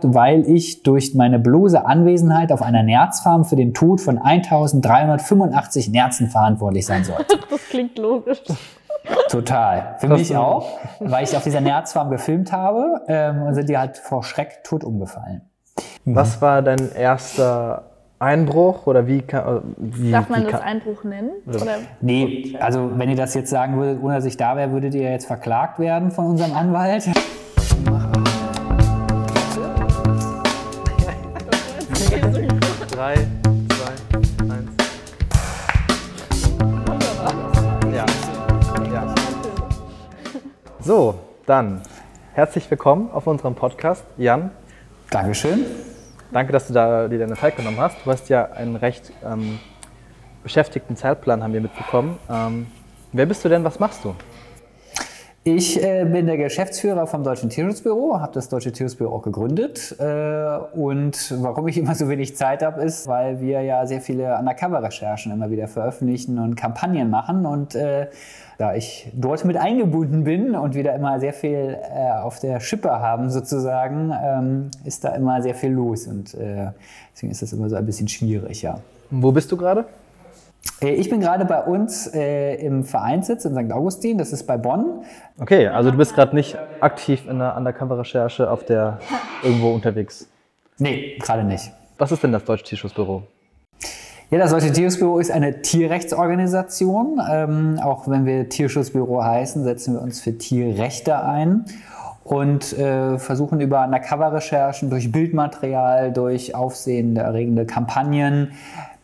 weil ich durch meine bloße Anwesenheit auf einer Nerzfarm für den Tod von 1385 Nerzen verantwortlich sein sollte. Das klingt logisch. Total. Für Das mich ist- auch, weil ich auf dieser Nerzfarm gefilmt habe ähm, und sind die halt vor Schreck tot umgefallen. Was war dein erster Einbruch oder wie kann, äh, wie, Darf man wie das Einbruch nennen? Oder? Nee, also wenn ihr das jetzt sagen würdet, ohne dass ich da wäre, würdet ihr jetzt verklagt werden von unserem Anwalt. Dann herzlich willkommen auf unserem Podcast. Jan, Dankeschön. danke, dass du da dir deine Zeit genommen hast. Du hast ja einen recht ähm, beschäftigten Zeitplan, haben wir mitbekommen. Ähm, wer bist du denn? Was machst du? Ich äh, bin der Geschäftsführer vom Deutschen Tierschutzbüro, habe das Deutsche Tierschutzbüro auch gegründet. Äh, und warum ich immer so wenig Zeit habe, ist, weil wir ja sehr viele Undercover-Recherchen immer wieder veröffentlichen und Kampagnen machen. Und äh, da ich dort mit eingebunden bin und wir da immer sehr viel äh, auf der Schippe haben sozusagen, ähm, ist da immer sehr viel los. Und äh, deswegen ist das immer so ein bisschen schwierig, ja. Wo bist du gerade? Äh, Ich bin gerade bei uns äh, im Vereinssitz in St. Augustin, das ist bei Bonn. Okay, also du bist gerade nicht aktiv in der Undercover-Recherche auf der irgendwo unterwegs. Nee, gerade nicht. Was ist denn das Deutsche Tierschutzbüro? Ja, das Deutsche Tierschutzbüro ist eine Tierrechtsorganisation. Ähm, auch wenn wir Tierschutzbüro heißen, setzen wir uns für Tierrechte ein und äh, versuchen über Undercover-Recherchen, durch Bildmaterial, durch aufsehenerregende Kampagnen,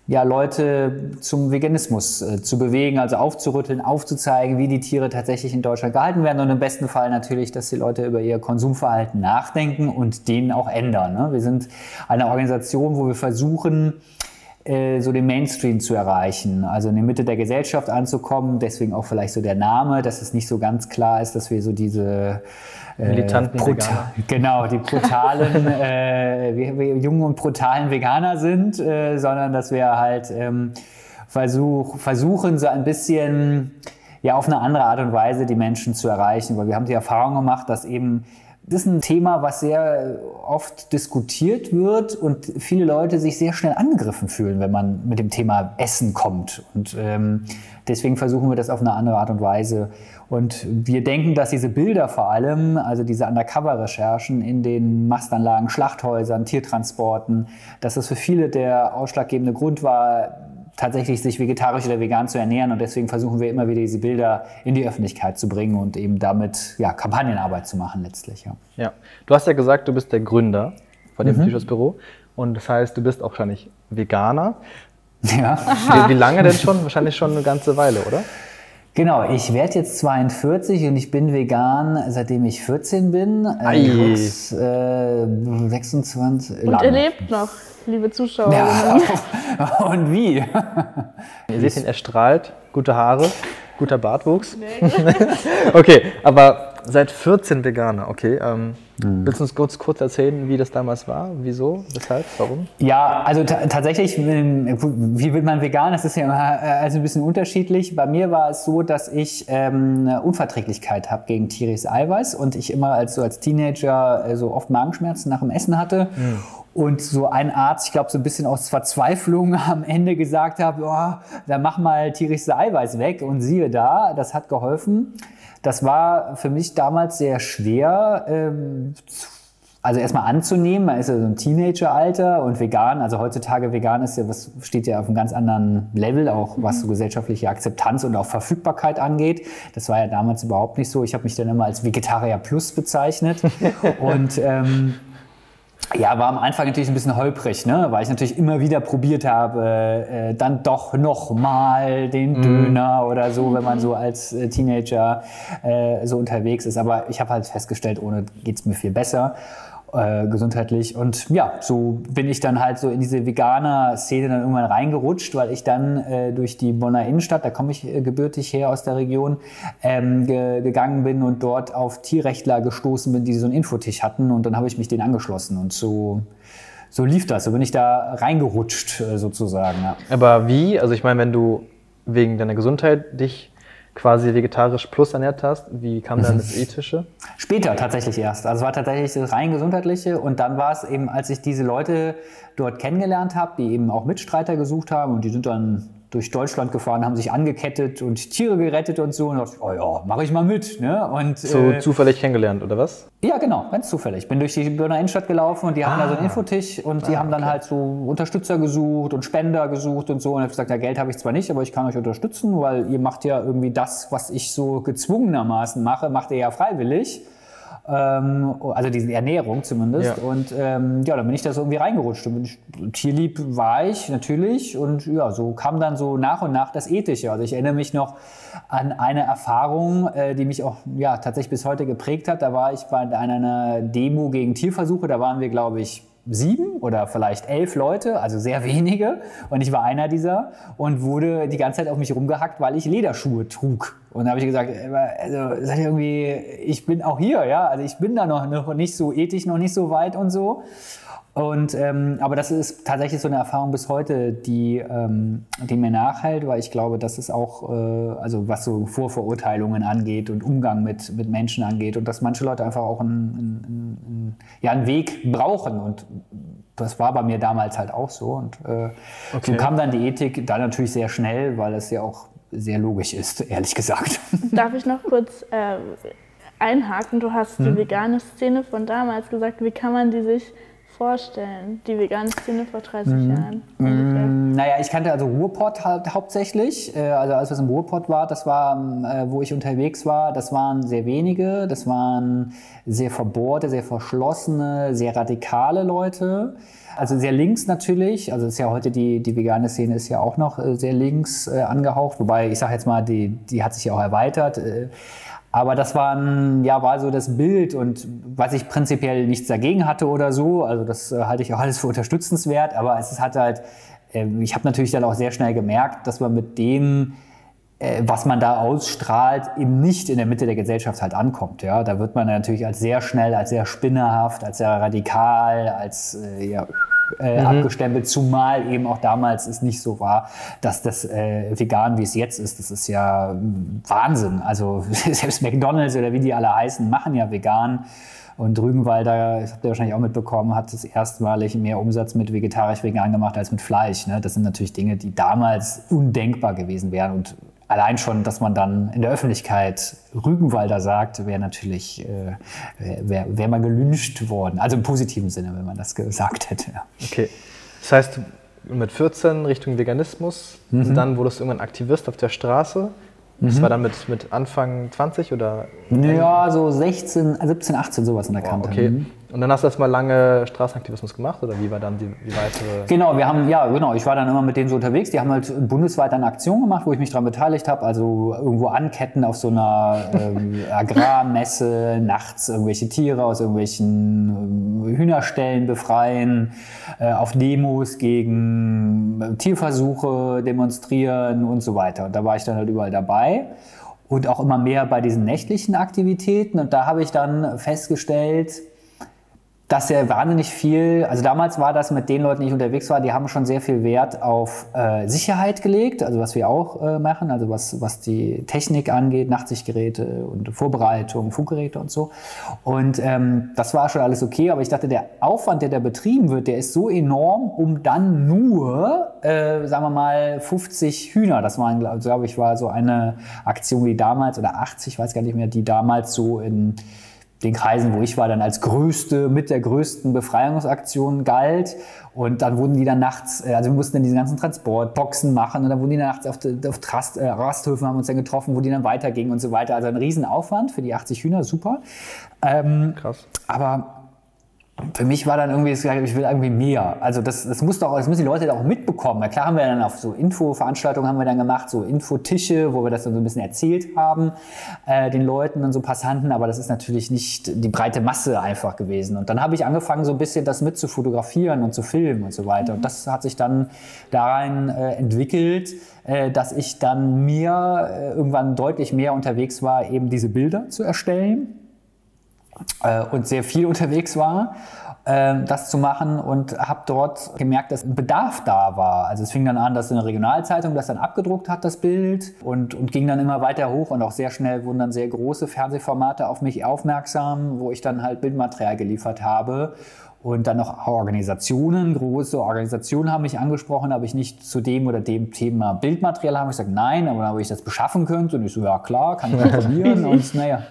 ja, Leute zum Veganismus äh, zu bewegen, also aufzurütteln, aufzuzeigen, wie die Tiere tatsächlich in Deutschland gehalten werden und im besten Fall natürlich, dass die Leute über ihr Konsumverhalten nachdenken und den auch ändern. Ne? Wir sind eine Organisation, wo wir versuchen, äh, so den Mainstream zu erreichen, also in die Mitte der Gesellschaft anzukommen. Deswegen auch vielleicht so der Name, dass es nicht so ganz klar ist, dass wir so diese äh, Militanten bruta- Veganer. Genau, die brutalen, äh, wir, wir jungen und brutalen Veganer sind, äh, sondern dass wir halt ähm, versuch, versuchen, so ein bisschen ja auf eine andere Art und Weise die Menschen zu erreichen, weil wir haben die Erfahrung gemacht, dass eben das ist ein Thema, was sehr oft diskutiert wird und viele Leute sich sehr schnell angegriffen fühlen, wenn man mit dem Thema Essen kommt. Und ähm, deswegen versuchen wir das auf eine andere Art und Weise. Und wir denken, dass diese Bilder vor allem, also diese Undercover-Recherchen in den Mastanlagen, Schlachthäusern, Tiertransporten, dass das für viele der ausschlaggebende Grund war, tatsächlich sich vegetarisch oder vegan zu ernähren. Und deswegen versuchen wir immer wieder diese Bilder in die Öffentlichkeit zu bringen und eben damit ja, Kampagnenarbeit zu machen letztlich. Ja. Ja. Du hast ja gesagt, du bist der Gründer von Mhm. dem Tierschutzbüro. Und das heißt, du bist auch wahrscheinlich Veganer. Ja. Wie, wie lange denn schon? Wahrscheinlich schon eine ganze Weile, oder? Genau, ich werde jetzt 42 und ich bin vegan, seitdem ich 14 bin. Ei. Äh, Lux, äh, 26. Und ihr lebt noch, liebe Zuschauer. Ja, und wie? Ihr seht ihn, er strahlt, gute Haare, guter Bartwuchs. okay, aber seit 14 Veganer, okay. Ähm, Mhm. Willst du uns kurz, kurz erzählen, wie das damals war? Wieso? Weshalb? Warum? Ja, also ta tatsächlich, ähm, wie wird man vegan? Das ist ja immer äh, also ein bisschen unterschiedlich. Bei mir war es so, dass ich ähm, eine Unverträglichkeit habe gegen tierisches Eiweiß und ich immer als, so als Teenager äh, so oft Magenschmerzen nach dem Essen hatte. Und so ein Arzt, ich glaube, so ein bisschen aus Verzweiflung am Ende gesagt hat, oh, dann mach mal tierisches Eiweiß weg. Und siehe da, das hat geholfen. Das war für mich damals sehr schwer, ähm, also erstmal anzunehmen, man ist ja so ein Teenageralter und vegan, also heutzutage vegan ist ja, was steht ja auf einem ganz anderen Level, auch was so gesellschaftliche Akzeptanz und auch Verfügbarkeit angeht. Das war ja damals überhaupt nicht so. Ich habe mich dann immer als Vegetarier Plus bezeichnet und ähm, ja, war am Anfang natürlich ein bisschen holprig, ne? weil ich natürlich immer wieder probiert habe, äh, dann doch noch mal den Döner oder so, wenn man so als äh, Teenager äh, so unterwegs ist. Aber ich habe halt festgestellt, ohne geht's mir viel besser. Äh, gesundheitlich und ja, so bin ich dann halt so in diese Veganer-Szene dann irgendwann reingerutscht, weil ich dann äh, durch die Bonner Innenstadt, da komme ich äh, gebürtig her aus der Region, ähm, ge gegangen bin und dort auf Tierrechtler gestoßen bin, die so einen Infotisch hatten und dann habe ich mich denen angeschlossen und so, so lief das, so bin ich da reingerutscht äh, sozusagen. Ja. Aber wie? Also ich meine, wenn du wegen deiner Gesundheit dich quasi vegetarisch plus ernährt hast. Wie kam dann das Ethische? Später tatsächlich erst. Also es war tatsächlich das rein gesundheitliche und dann war es eben, als ich diese Leute dort kennengelernt habe, die eben auch Mitstreiter gesucht haben und die sind dann durch Deutschland gefahren, haben sich angekettet und Tiere gerettet und so. Und dachte, oh ja, mache ich mal mit. Ne? Und, So äh, zufällig kennengelernt, oder was? ja, genau, ganz zufällig. Ich bin durch die Birner Innenstadt gelaufen und die haben da so einen Infotisch und die haben dann halt so Unterstützer gesucht und Spender gesucht und so. Und ich habe gesagt, ja, Geld habe ich zwar nicht, aber ich kann euch unterstützen, weil ihr macht ja irgendwie das, was ich so gezwungenermaßen mache, macht ihr ja freiwillig. Ähm, also diese Ernährung zumindest. Ja. Und ähm, ja, dann bin ich da so irgendwie reingerutscht. Und ich, tierlieb war ich natürlich. Und ja, so kam dann so nach und nach das Ethische. Also ich erinnere mich noch an eine Erfahrung, äh, die mich auch ja, tatsächlich bis heute geprägt hat. Da war ich bei einer Demo gegen Tierversuche. Da waren wir, glaube ich, sieben oder vielleicht elf Leute, also sehr wenige. Und ich war einer dieser und wurde die ganze Zeit auf mich rumgehackt, weil ich Lederschuhe trug. Und da habe ich gesagt, äh, also seid ihr irgendwie, ich bin auch hier, ja, also ich bin da noch, noch nicht so ethisch, noch nicht so weit und so. Und, ähm, aber das ist tatsächlich so eine Erfahrung bis heute, die, ähm, die mir nachhält, weil ich glaube, dass es auch, äh, also was so Vorverurteilungen angeht und Umgang mit, mit Menschen angeht und dass manche Leute einfach auch einen, einen, einen, ja, einen Weg brauchen. Und das war bei mir damals halt auch so. Und äh, so Okay. kam dann die Ethik dann natürlich sehr schnell, weil es ja auch sehr logisch ist, ehrlich gesagt. Darf ich noch kurz äh, einhaken? Du hast Hm? die vegane Szene von damals gesagt. Wie kann man die sich vorstellen? Die vegane Szene vor 30 Hm. Jahren. ungefähr? Naja, ich kannte also Ruhrpott halt hauptsächlich. Äh, Also alles, was im Ruhrpott war, das war, ähm, äh, wo ich unterwegs war, das waren sehr wenige. Das waren sehr verbohrte, sehr verschlossene, sehr radikale Leute. Also sehr links natürlich. Also ist ja heute die, die vegane Szene ist ja auch noch äh, sehr links angehaucht. Wobei, ich sage jetzt mal, die, die hat sich ja auch erweitert. Aber das war, ein, ja, war so das Bild und was ich prinzipiell nichts dagegen hatte oder so. Also das äh, halte ich auch alles für unterstützenswert. Aber es ist halt äh, ich habe natürlich dann auch sehr schnell gemerkt, dass man mit dem, was man da ausstrahlt, eben nicht in der Mitte der Gesellschaft halt ankommt. Ja? Da wird man natürlich als sehr schnell, als sehr spinnerhaft, als sehr radikal, als äh, ja, äh, abgestempelt, zumal eben auch damals es nicht so war, dass das äh, vegan, wie es jetzt ist, das ist ja mm, Wahnsinn. Also selbst McDonalds oder wie die alle heißen, machen ja vegan. Und Rügenwalder, das habt ihr wahrscheinlich auch mitbekommen, hat das erstmalig mehr Umsatz mit vegetarisch-vegan gemacht als mit Fleisch. Ne? Das sind natürlich Dinge, die damals undenkbar gewesen wären. Und allein schon, dass man dann in der Öffentlichkeit Rügenwalder sagt, wäre natürlich, äh, wäre wär man gelünscht worden. Also im positiven Sinne, wenn man das gesagt hätte. Okay. Das heißt, mit 14 Richtung Veganismus, Mhm. dann wurdest du irgendwann Aktivist auf der Straße. Das war dann mit, mit Anfang 20 oder? Ja, so 16, 17, 18, sowas in der Kante. Okay. Mhm. Und dann hast du erstmal lange Straßenaktivismus gemacht oder wie war dann die, die weitere? Genau, wir haben, ja, genau, ich war dann immer mit denen so unterwegs. Die haben halt bundesweit eine Aktion gemacht, wo ich mich daran beteiligt habe. Also irgendwo anketten auf so einer ähm, Agrarmesse, nachts irgendwelche Tiere aus irgendwelchen ähm, Hühnerstellen befreien, äh, auf Demos gegen äh, Tierversuche demonstrieren und so weiter. Und da war ich dann halt überall dabei. Und auch immer mehr bei diesen nächtlichen Aktivitäten. Und da habe ich dann festgestellt, dass er wahnsinnig viel, also damals war das mit den Leuten, die ich unterwegs war, die haben schon sehr viel Wert auf äh, Sicherheit gelegt, also was wir auch äh, machen, also was, was die Technik angeht, Nachtsichtgeräte und Vorbereitung, Funkgeräte und so. Und ähm, das war schon alles okay, aber ich dachte, der Aufwand, der da betrieben wird, der ist so enorm, um dann nur, äh, sagen wir mal, 50 Hühner, das waren, glaube glaub ich, war so eine Aktion, die damals, oder 80, ich weiß gar nicht mehr, die damals so in den Kreisen, wo ich war, dann als größte, mit der größten Befreiungsaktion galt. Und dann wurden die dann nachts, äh, also wir mussten dann diese ganzen Transportboxen machen und dann wurden die dann nachts auf, auf Trast, äh, Rasthöfen, haben uns dann getroffen, wo die dann weitergingen und so weiter. Also ein Riesenaufwand für die 80 Hühner, super. Ähm, Krass. aber für mich war dann irgendwie, ich will irgendwie mehr. Also das, das muss doch, das müssen die Leute da auch mitbekommen. Na klar haben wir dann auf so Infoveranstaltungen haben wir dann gemacht, so Infotische, wo wir das dann so ein bisschen erzählt haben, äh, den Leuten und so Passanten, aber das ist natürlich nicht die breite Masse einfach gewesen. Und dann habe ich angefangen, so ein bisschen das mit zu fotografieren und zu filmen und so weiter. Und das hat sich dann darin äh, entwickelt, äh, dass ich dann mir äh, irgendwann deutlich mehr unterwegs war, eben diese Bilder zu erstellen äh, und sehr viel unterwegs war. äh, das zu machen und habe dort gemerkt, dass ein Bedarf da war. Also es fing dann an, dass eine Regionalzeitung das dann abgedruckt hat, das Bild, und, und ging dann immer weiter hoch und auch sehr schnell wurden dann sehr große Fernsehformate auf mich aufmerksam, wo ich dann halt Bildmaterial geliefert habe. Und dann noch Organisationen, große Organisationen haben mich angesprochen, habe ich nicht zu dem oder dem Thema Bildmaterial haben. Ich gesagt, nein, aber ob ich das beschaffen könnte. Und ich so, ja klar, kann ich probieren. und naja,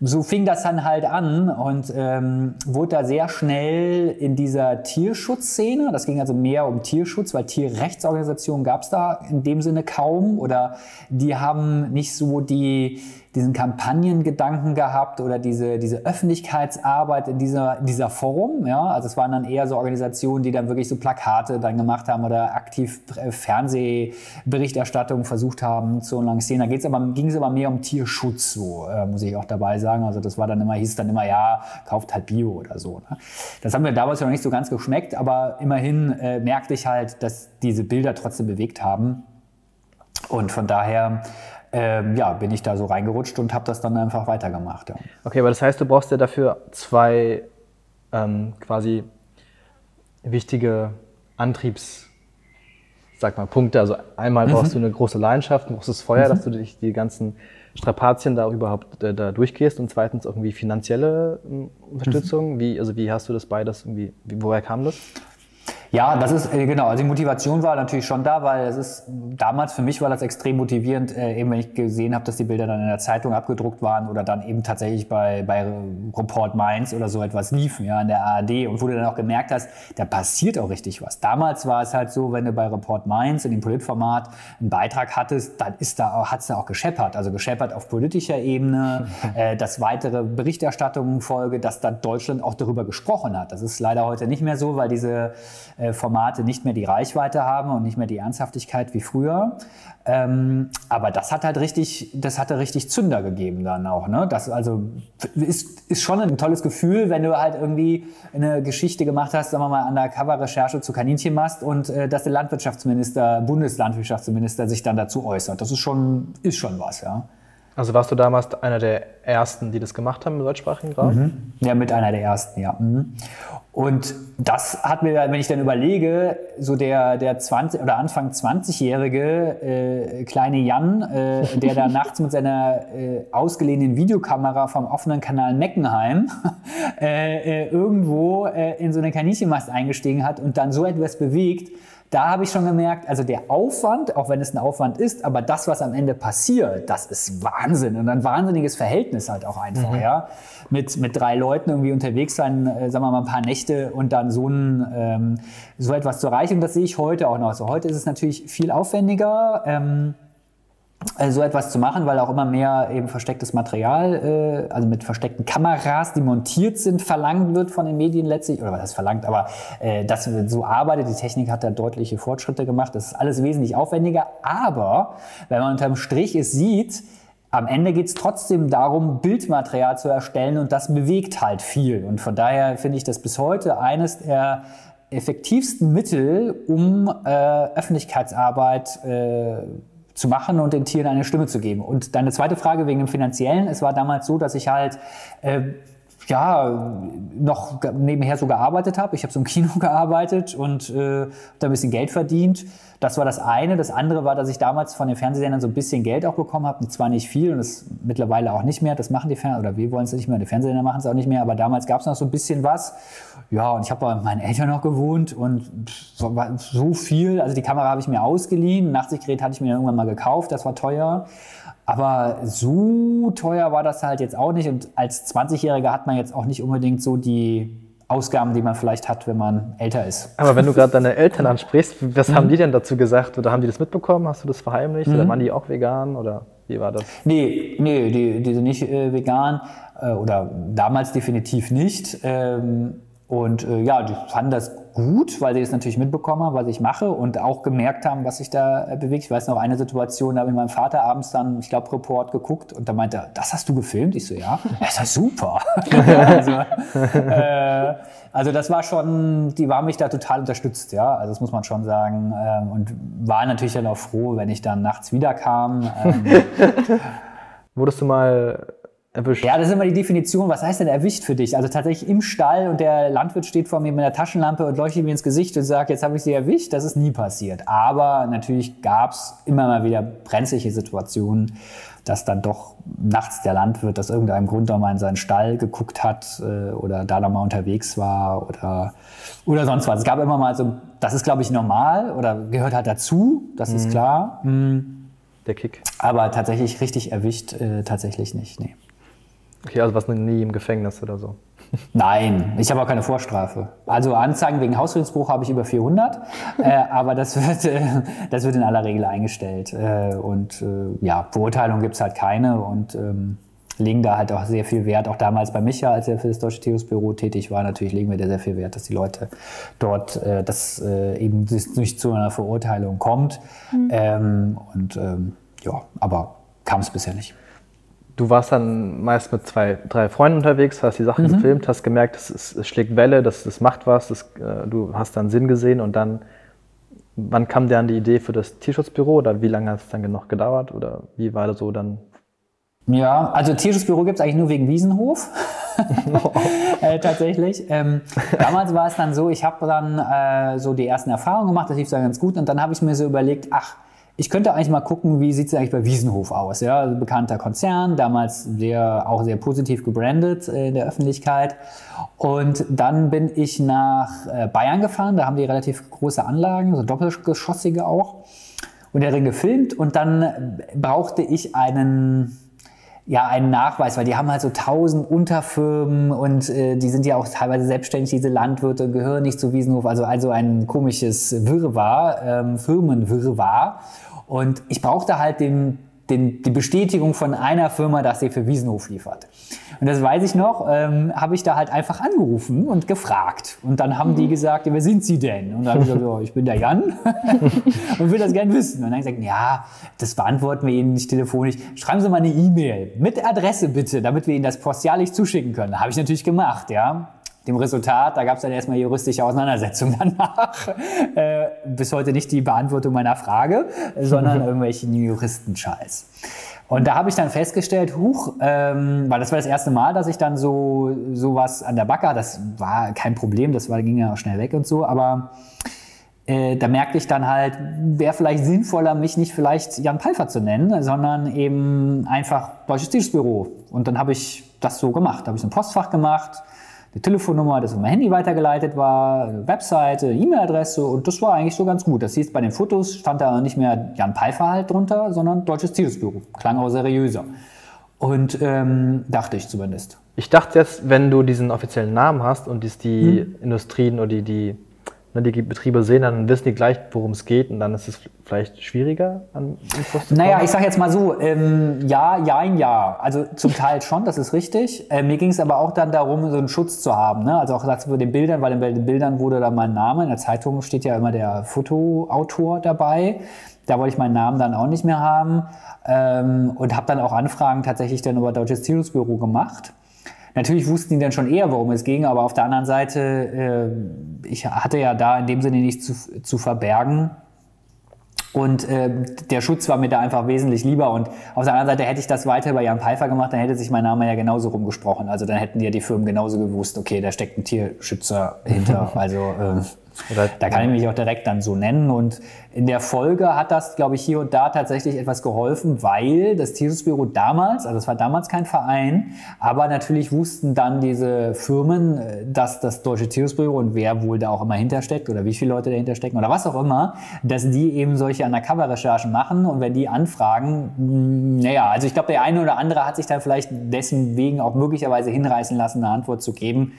so fing das dann halt an und ähm, wurde da sehr schnell in dieser Tierschutzszene, das ging also mehr um Tierschutz, weil Tierrechtsorganisationen gab es da in dem Sinne kaum oder die haben nicht so die diesen Kampagnengedanken gehabt oder diese, diese Öffentlichkeitsarbeit in dieser, dieser Forum. Ja? Also es waren dann eher so Organisationen, die dann wirklich so Plakate dann gemacht haben oder aktiv äh, Fernsehberichterstattung versucht haben zu lancieren. Da geht's aber, ging es aber mehr um Tierschutz, so äh, muss ich auch dabei sagen. Also das war dann immer, hieß dann immer, ja, kauft halt Bio oder so. Ne? Das haben wir damals noch nicht so ganz geschmeckt, aber immerhin äh, merkte ich halt, dass diese Bilder trotzdem bewegt haben. Und von daher ähm, ja, bin ich da so reingerutscht und habe das dann einfach weitergemacht. Ja. Okay, aber das heißt, du brauchst ja dafür zwei ähm, quasi wichtige Antriebs, sag mal, Punkte. Also einmal mhm. brauchst du eine große Leidenschaft, brauchst das Feuer, mhm. dass du dich die ganzen Strapazien da überhaupt äh, da durchgehst und zweitens irgendwie finanzielle äh, Unterstützung. Mhm. Wie, also wie hast du das beides irgendwie, wie, woher kam das? Ja, das ist äh, genau. Also die Motivation war natürlich schon da, weil es ist damals für mich war das extrem motivierend, äh, eben wenn ich gesehen habe, dass die Bilder dann in der Zeitung abgedruckt waren oder dann eben tatsächlich bei bei Report Mainz oder so etwas liefen, ja, in der ARD und wo du dann auch gemerkt hast, da passiert auch richtig was. Damals war es halt so, wenn du bei Report Mainz in dem Politformat einen Beitrag hattest, dann ist da auch, hat's da auch gescheppert, also gescheppert auf politischer Ebene, äh, dass weitere Berichterstattungen folge, dass da Deutschland auch darüber gesprochen hat. Das ist leider heute nicht mehr so, weil diese äh, Formate nicht mehr die Reichweite haben und nicht mehr die Ernsthaftigkeit wie früher. Ähm, aber das hat halt richtig, das hatte richtig Zünder gegeben dann auch. Ne? Das also ist, ist schon ein tolles Gefühl, wenn du halt irgendwie eine Geschichte gemacht hast, sagen wir mal, an der Cover-Recherche zu Kaninchenmast und äh, dass der Landwirtschaftsminister, Bundeslandwirtschaftsminister sich dann dazu äußert. Das ist schon, ist schon was, ja. Also warst du damals einer der ersten, die das gemacht haben im deutschsprachigen Raum? Mhm. Ja, mit einer der ersten, ja. Mhm. Und das hat mir, wenn ich dann überlege, so der, der 20 oder Anfang 20-jährige äh, kleine Jan, äh, der da nachts mit seiner äh, ausgelehnten Videokamera vom offenen Kanal Meckenheim äh, äh, irgendwo äh, in so eine Kaninchenmast eingestiegen hat und dann so etwas bewegt, da habe ich schon gemerkt, also der Aufwand, auch wenn es ein Aufwand ist, aber das, was am Ende passiert, das ist Wahnsinn und ein wahnsinniges Verhältnis halt auch einfach, mhm. ja. Mit, mit drei Leuten irgendwie unterwegs sein, äh, sagen wir mal ein paar Nächte und dann so, ein, ähm, so etwas zu erreichen. Und das sehe ich heute auch noch so. Heute ist es natürlich viel aufwendiger. Ähm, äh, so etwas zu machen, weil auch immer mehr eben verstecktes Material, äh, also mit versteckten Kameras, die montiert sind, verlangt wird von den Medien letztlich, oder was heißt verlangt, aber äh, das so arbeitet, die Technik hat da deutliche Fortschritte gemacht, das ist alles wesentlich aufwendiger, aber wenn man unterm Strich es sieht, am Ende geht es trotzdem darum, Bildmaterial zu erstellen und das bewegt halt viel. Und von daher finde ich das bis heute eines der effektivsten Mittel, um äh, Öffentlichkeitsarbeit äh, zu machen und den Tieren eine Stimme zu geben. Und deine zweite Frage wegen dem Finanziellen. Es war damals so, dass ich halt äh, ja, noch nebenher so gearbeitet habe. Ich habe so im Kino gearbeitet und äh, da ein bisschen Geld verdient. Das war das eine. Das andere war, dass ich damals von den Fernsehsendern so ein bisschen Geld auch bekommen habe. Zwar nicht viel und das mittlerweile auch nicht mehr. Das machen die Fernsehsender, oder wir wollen es nicht mehr. Die Fernsehsender machen es auch nicht mehr. Aber damals gab es noch so ein bisschen was. Ja, und ich habe bei meinen Eltern noch gewohnt und so viel. Also die Kamera habe ich mir ausgeliehen. Ein Nachtsichtgerät hatte ich mir irgendwann mal gekauft. Das war teuer. Aber so teuer war das halt jetzt auch nicht. Und als 20-Jähriger hat man jetzt auch nicht unbedingt so die Ausgaben, die man vielleicht hat, wenn man älter ist. Aber wenn du gerade deine Eltern ansprichst, was mhm. haben die denn dazu gesagt? Oder haben die das mitbekommen? Hast du das verheimlicht? Mhm. Oder waren die auch vegan? Oder wie war das? Nee, nee die, die sind nicht äh, vegan. Äh, oder damals definitiv nicht. Ähm, und äh, ja, die fanden das gut, weil sie das natürlich mitbekommen haben, was ich mache und auch gemerkt haben, was sich da äh, bewegt. Ich weiß noch eine Situation, da habe ich meinem Vater abends dann, ich glaube, Report geguckt und da meinte er, das hast du gefilmt? Ich so, ja, das ist ja super. also, äh, also das war schon, die waren mich da total unterstützt, ja, also das muss man schon sagen ähm, und war natürlich dann auch froh, wenn ich dann nachts wiederkam. Ähm. Wurdest du mal erwischt? Ja, das ist immer die Definition. Was heißt denn erwischt für dich? Also tatsächlich im Stall und der Landwirt steht vor mir mit einer Taschenlampe und leuchtet mir ins Gesicht und sagt, jetzt habe ich sie erwischt. Das ist nie passiert. Aber natürlich gab es immer mal wieder brenzliche Situationen, dass dann doch nachts der Landwirt aus irgendeinem Grund noch mal in seinen Stall geguckt hat äh, oder da noch mal unterwegs war oder, oder sonst was. Es gab immer mal so, das ist glaube ich normal oder gehört halt dazu, das ist klar. Mhm. Der Kick. Aber tatsächlich richtig erwischt, äh, tatsächlich nicht, nee. Okay, also was nie im Gefängnis oder so. Nein, ich habe auch keine Vorstrafe. Also Anzeigen wegen Hausfriedensbruch habe ich über 400, äh, aber das wird, äh, das wird in aller Regel eingestellt. Äh, und äh, ja, Beurteilung gibt's halt keine und ähm, legen da halt auch sehr viel Wert. Auch damals bei Micha, als er für das Deutsche Tierhusbüro tätig war, natürlich legen wir da sehr viel Wert, dass die Leute dort, äh, dass äh, eben es nicht zu einer Verurteilung kommt. Ähm, und ähm, ja, aber kam es bisher nicht. Du warst dann meist mit zwei, drei Freunden unterwegs, hast die Sachen Mhm. gefilmt, hast gemerkt, es, ist, es schlägt Welle, das, das macht was, das, äh, du hast dann Sinn gesehen und dann, wann kam dir dann die Idee für das Tierschutzbüro oder wie lange hat es dann noch gedauert oder wie war das so dann? Ja, also Tierschutzbüro gibt's eigentlich nur wegen Wiesenhof. äh, tatsächlich. Ähm, damals war es dann so, ich habe dann äh, so die ersten Erfahrungen gemacht, das lief dann ganz gut und dann habe ich mir so überlegt, ach, ich könnte eigentlich mal gucken, wie sieht's eigentlich bei Wiesenhof aus. Ja, also bekannter Konzern, damals sehr, auch sehr positiv gebrandet äh, in der Öffentlichkeit. Und dann bin ich nach äh, Bayern gefahren, da haben die relativ große Anlagen, so doppelgeschossige auch. Und darin gefilmt und dann äh, brauchte ich einen ja, einen Nachweis, weil die haben halt so tausend Unterfirmen und äh, die sind ja auch teilweise selbstständig, diese Landwirte, gehören nicht zu Wiesenhof, also, also ein komisches Wirrwarr, ähm, Firmenwirrwarr. Und ich brauchte halt den, den, die Bestätigung von einer Firma, dass sie für Wiesenhof liefert. Und das weiß ich noch, ähm, habe ich da halt einfach angerufen und gefragt. Und dann haben die gesagt, ja, wer sind Sie denn? Und dann habe ich gesagt, ja, ich bin der Jan und will das gerne wissen. Und dann habe ich gesagt, ja, das beantworten wir Ihnen nicht telefonisch. Schreiben Sie mal eine E-Mail mit Adresse bitte, damit wir Ihnen das postalisch zuschicken können. Habe ich natürlich gemacht, ja. Dem Resultat, da gab es dann erstmal juristische Auseinandersetzungen danach. Äh, bis heute nicht die Beantwortung meiner Frage, sondern irgendwelchen Juristenscheiß. Und da habe ich dann festgestellt, huch, ähm, weil das war das erste Mal, dass ich dann so sowas an der Backe, hatte. das war kein Problem, das war, ging ja auch schnell weg und so, aber äh, da merkte ich dann halt, wäre vielleicht sinnvoller, mich nicht vielleicht Jan Pfeiffer zu nennen, sondern eben einfach Deutsches Tierschutzbüro. Und dann habe ich das so gemacht, habe ich so ein Postfach gemacht, eine Telefonnummer, das auf mein Handy weitergeleitet war, eine Webseite, E-Mail-Adresse und das war eigentlich so ganz gut. Das hieß, bei den Fotos stand da nicht mehr Jan Pfeiffer halt drunter, sondern Deutsches Tierschutzbüro. Klang auch seriöser. Und ähm, dachte ich zumindest. Ich dachte jetzt, wenn du diesen offiziellen Namen hast und die Hm. Industrien oder die, die, die Betriebe sehen, dann wissen die gleich, worum es geht und dann ist es vielleicht schwieriger an Infos zu Naja, ich sage jetzt mal so, ähm, ja, ja, ja. Also zum Teil schon, das ist richtig. Äh, mir ging es aber auch dann darum, so einen Schutz zu haben. Ne? Also auch dazu bei den Bildern, weil in den Bildern wurde dann mein Name. In der Zeitung steht ja immer der Fotoautor dabei. Da wollte ich meinen Namen dann auch nicht mehr haben. Ähm, und habe dann auch Anfragen tatsächlich dann über Deutsches Tierungsbüro gemacht. Natürlich wussten die dann schon eher, worum es ging, aber auf der anderen Seite, äh, ich hatte ja da in dem Sinne nichts zu, zu verbergen. Und äh, der Schutz war mir da einfach wesentlich lieber. Und auf der anderen Seite hätte ich das weiter bei Jan Pfeiffer gemacht, dann hätte sich mein Name ja genauso rumgesprochen. Also dann hätten ja die Firmen genauso gewusst, okay, da steckt ein Tierschützer hinter. Also äh, Oder- da kann ich mich auch direkt dann so nennen. Und in der Folge hat das, glaube ich, hier und da tatsächlich etwas geholfen, weil das Tierschutzbüro damals, also es war damals kein Verein, aber natürlich wussten dann diese Firmen, äh, dass das Deutsche Tierschutzbüro und wer wohl da auch immer hintersteckt oder wie viele Leute dahinter stecken oder was auch immer, dass die eben solche Undercover-Recherchen machen und wenn die anfragen, mh, naja, also ich glaube, der eine oder andere hat sich dann vielleicht dessen wegen auch möglicherweise hinreißen lassen, eine Antwort zu geben,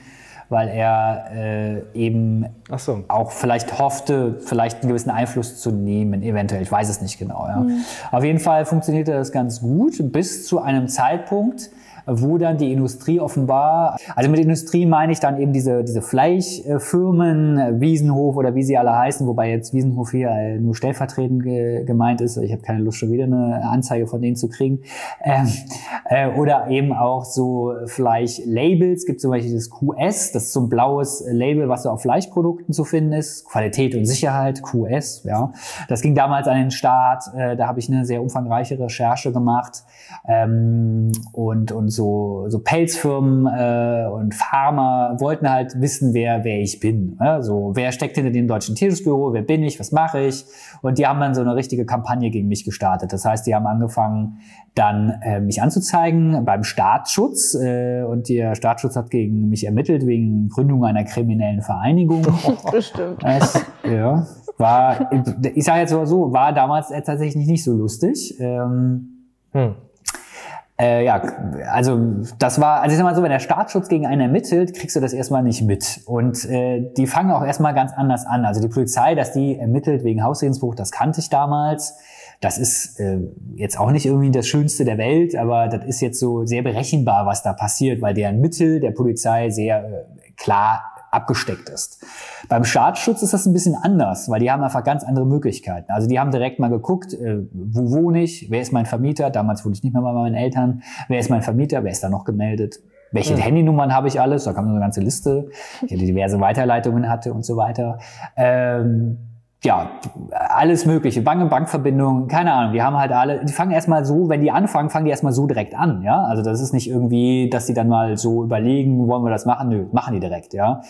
weil er äh, eben Ach so. auch vielleicht hoffte, vielleicht einen gewissen Einfluss zu nehmen, eventuell. Ich weiß es nicht genau. Ja. Auf jeden Fall funktionierte das ganz gut bis zu einem Zeitpunkt, wo dann die Industrie offenbar, also mit Industrie meine ich dann eben diese, diese Fleischfirmen, Wiesenhof oder wie sie alle heißen, wobei jetzt Wiesenhof hier äh, nur stellvertretend ge gemeint ist. Ich habe keine Lust, schon wieder eine Anzeige von denen zu kriegen. Ähm, äh, oder eben auch so Fleischlabels, gibt zum Beispiel das QS, das ist so ein blaues Label, was so auf Fleischprodukten zu finden ist. Qualität und Sicherheit, QS, ja. Das ging damals an den Start, äh, da habe ich eine sehr umfangreiche Recherche gemacht ähm, und, und und so, so Pelzfirmen äh, und Farmer wollten halt wissen, wer, wer ich bin. Ja? So, wer steckt hinter dem deutschen Tierschutzbüro, wer bin ich, was mache ich? Und die haben dann so eine richtige Kampagne gegen mich gestartet. Das heißt, die haben angefangen, dann äh, mich anzuzeigen beim Staatsschutz. Äh, und der Staatsschutz hat gegen mich ermittelt wegen Gründung einer kriminellen Vereinigung. Bestimmt. Es, ja, war, ich sage jetzt mal so, war damals tatsächlich nicht so lustig. Ähm, Hm. Äh, ja, also das war, also ich sag mal so, wenn der Staatsschutz gegen einen ermittelt, kriegst du das erstmal nicht mit. Und äh, die fangen auch erstmal ganz anders an. Also die Polizei, dass die ermittelt wegen Hausfriedensbruch, das kannte ich damals. Das ist äh, jetzt auch nicht irgendwie das Schönste der Welt, aber das ist jetzt so sehr berechenbar, was da passiert, weil deren Mittel der Polizei sehr äh, klar abgesteckt ist. Beim Staatsschutz ist das ein bisschen anders, weil die haben einfach ganz andere Möglichkeiten. Also die haben direkt mal geguckt, äh, wo wohne ich, wer ist mein Vermieter, damals wohne ich nicht mehr bei meinen Eltern, wer ist mein Vermieter, wer ist da noch gemeldet, welche Handynummern habe ich alles, da kam so eine ganze Liste, die diverse Weiterleitungen hatte und so weiter. Ähm, ja, alles mögliche, Bank- und Bankverbindungen, keine Ahnung, die haben halt alle, die fangen erstmal so, wenn die anfangen, fangen die erstmal so direkt an, ja, also das ist nicht irgendwie, dass die dann mal so überlegen, wollen wir das machen, nö, machen die direkt, ja,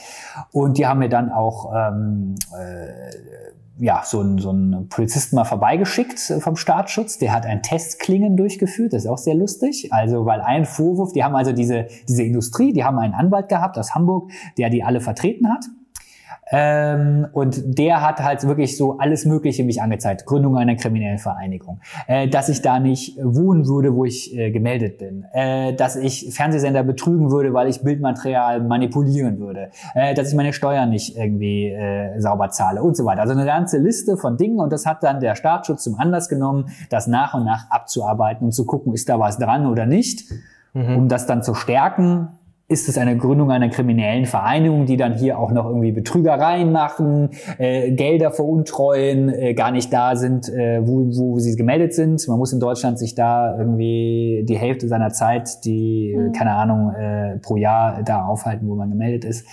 und die haben mir dann auch, ähm, äh, ja, so einen, so einen Polizisten mal vorbeigeschickt äh, vom Staatsschutz, der hat ein Testklingen durchgeführt, das ist auch sehr lustig, also weil ein Vorwurf, die haben also diese, diese Industrie, die haben einen Anwalt gehabt aus Hamburg, der die alle vertreten hat, ähm, und der hat halt wirklich so alles Mögliche mich angezeigt. Gründung einer kriminellen Vereinigung. Äh, dass ich da nicht wohnen würde, wo ich äh, gemeldet bin. Äh, dass ich Fernsehsender betrügen würde, weil ich Bildmaterial manipulieren würde. Äh, dass ich meine Steuern nicht irgendwie äh, sauber zahle und so weiter. Also eine ganze Liste von Dingen. Und das hat dann der Staatsschutz zum Anlass genommen, das nach und nach abzuarbeiten und zu gucken, ist da was dran oder nicht. Um das dann zu stärken, ist es eine Gründung einer kriminellen Vereinigung, die dann hier auch noch irgendwie Betrügereien machen, äh, Gelder veruntreuen, äh, gar nicht da sind, äh, wo, wo sie gemeldet sind. Man muss in Deutschland sich da irgendwie die Hälfte seiner Zeit, die, keine Ahnung, äh, pro Jahr da aufhalten, wo man gemeldet ist,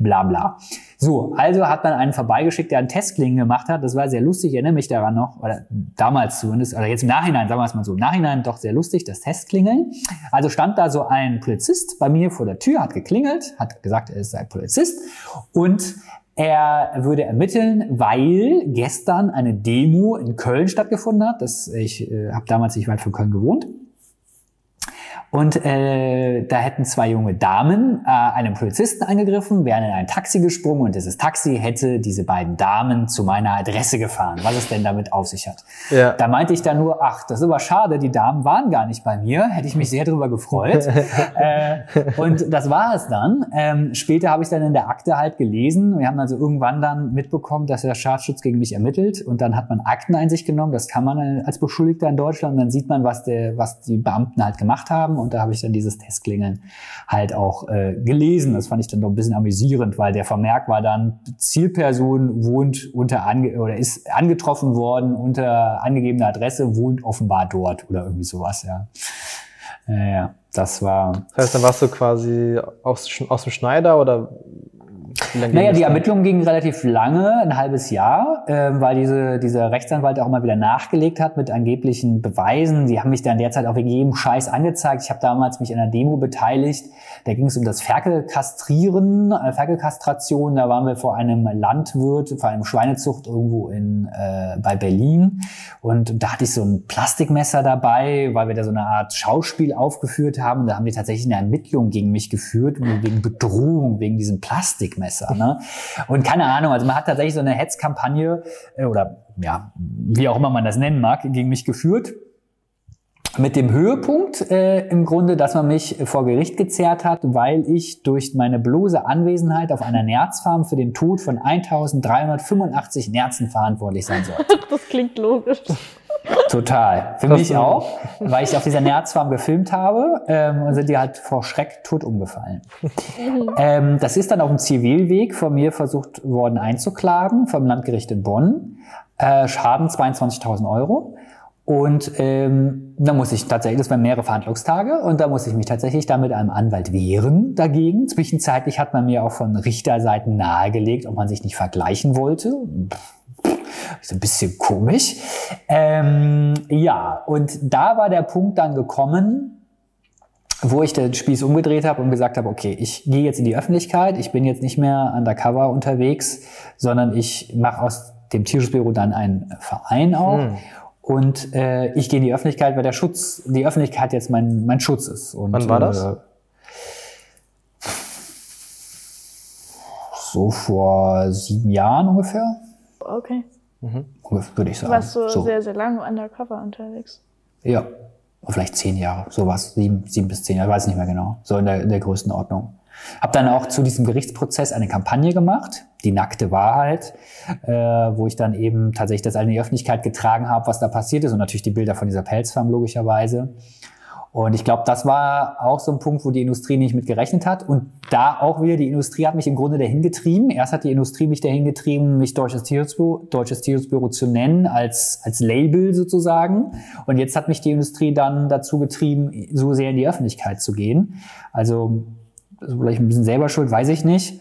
bla bla. So, also hat man einen vorbeigeschickt, der einen Testklingen gemacht hat. Das war sehr lustig, ich erinnere mich daran noch, oder damals zumindest, oder jetzt im Nachhinein, sagen wir es mal so, im Nachhinein doch sehr lustig, das Testklingeln. Also stand da so ein Polizist bei mir vor der Tür, hat geklingelt, hat gesagt, er sei Polizist und er würde ermitteln, weil gestern eine Demo in Köln stattgefunden hat. Das, ich äh, habe damals nicht weit von Köln gewohnt. Und äh, da hätten zwei junge Damen äh, einen Polizisten angegriffen, wären in ein Taxi gesprungen und dieses Taxi hätte diese beiden Damen zu meiner Adresse gefahren, was es denn damit auf sich hat. Ja. Da meinte ich dann nur, ach, das ist aber schade, die Damen waren gar nicht bei mir, hätte ich mich sehr darüber gefreut. äh, und das war es dann. Ähm, später habe ich dann in der Akte halt gelesen, wir haben also irgendwann dann mitbekommen, dass der Staatsschutz gegen mich ermittelt und dann hat man Akteneinsicht genommen, das kann man als Beschuldigter in Deutschland und dann sieht man, was, der, was die Beamten halt gemacht haben und da habe ich dann dieses Testklingeln halt auch äh, gelesen. Das fand ich dann doch ein bisschen amüsierend, weil der Vermerk war dann, Zielperson wohnt unter ange oder ist angetroffen worden unter angegebener Adresse, wohnt offenbar dort oder irgendwie sowas, ja. Ja, das war. Das heißt, dann warst du quasi aus, aus dem Schneider oder Naja, die? Ermittlungen gingen relativ lange, ein halbes Jahr, ähm, weil diese, dieser Rechtsanwalt auch immer wieder nachgelegt hat mit angeblichen Beweisen. Die haben mich dann derzeit auch wegen jedem Scheiß angezeigt. Ich habe damals mich in einer Demo beteiligt. Da ging es um das Ferkelkastrieren, äh, Ferkelkastration. Da waren wir vor einem Landwirt, vor einem Schweinezucht irgendwo in, äh, bei Berlin. Und da hatte ich so ein Plastikmesser dabei, weil wir da so eine Art Schauspiel aufgeführt haben. Und da haben die tatsächlich eine Ermittlung gegen mich geführt, wegen Bedrohung, wegen diesem Plastikmesser. Ne? Und keine Ahnung, also man hat tatsächlich so eine Hetzkampagne äh, oder ja, wie auch immer man das nennen mag, gegen mich geführt. Mit dem Höhepunkt äh, im Grunde, dass man mich vor Gericht gezerrt hat, weil ich durch meine bloße Anwesenheit auf einer Nerzfarm für den Tod von 1385 Nerzen verantwortlich sein sollte. Das klingt logisch. Total. Für mich auch, weil ich auf dieser Nerzfarm gefilmt habe ähm, und sind die halt vor Schreck tot umgefallen. ähm, das ist dann auf dem Zivilweg von mir versucht worden einzuklagen, vom Landgericht in Bonn. Äh, Schaden 22.000 Euro. Und ähm, da muss ich tatsächlich, das waren mehrere Verhandlungstage, und da muss ich mich tatsächlich da mit einem Anwalt wehren dagegen. Zwischenzeitlich hat man mir auch von Richterseiten nahegelegt, ob man sich nicht vergleichen wollte. So ein bisschen komisch. Ähm, ja, und da war der Punkt dann gekommen, wo ich den Spieß umgedreht habe und gesagt habe, okay, ich gehe jetzt in die Öffentlichkeit, ich bin jetzt nicht mehr undercover unterwegs, sondern ich mache aus dem Tierschutzbüro dann einen Verein auch. Hm. Und äh, ich gehe in die Öffentlichkeit, weil der Schutz, die Öffentlichkeit jetzt mein, mein Schutz ist. Und, Wann war das? Äh, so vor sieben Jahren ungefähr. Okay. Mhm. Würde ich sagen. Warst du so. sehr, sehr lange undercover unterwegs? Ja, vielleicht zehn Jahre, sowas, sieben, sieben bis zehn Jahre, weiß nicht mehr genau, so in der, in der Größenordnung. Hab dann auch zu diesem Gerichtsprozess eine Kampagne gemacht, die nackte Wahrheit, äh, wo ich dann eben tatsächlich das in die Öffentlichkeit getragen habe, was da passiert ist und natürlich die Bilder von dieser Pelzfarm logischerweise. Und ich glaube, das war auch so ein Punkt, wo die Industrie nicht mit gerechnet hat. Und da auch wieder, die Industrie hat mich im Grunde dahin getrieben. Erst hat die Industrie mich dahin getrieben, mich Deutsches Tierschutzbüro, Deutsches Tierschutzbüro zu nennen, als, als Label sozusagen. Und jetzt hat mich die Industrie dann dazu getrieben, so sehr in die Öffentlichkeit zu gehen. Also, vielleicht ein bisschen selber schuld, weiß ich nicht.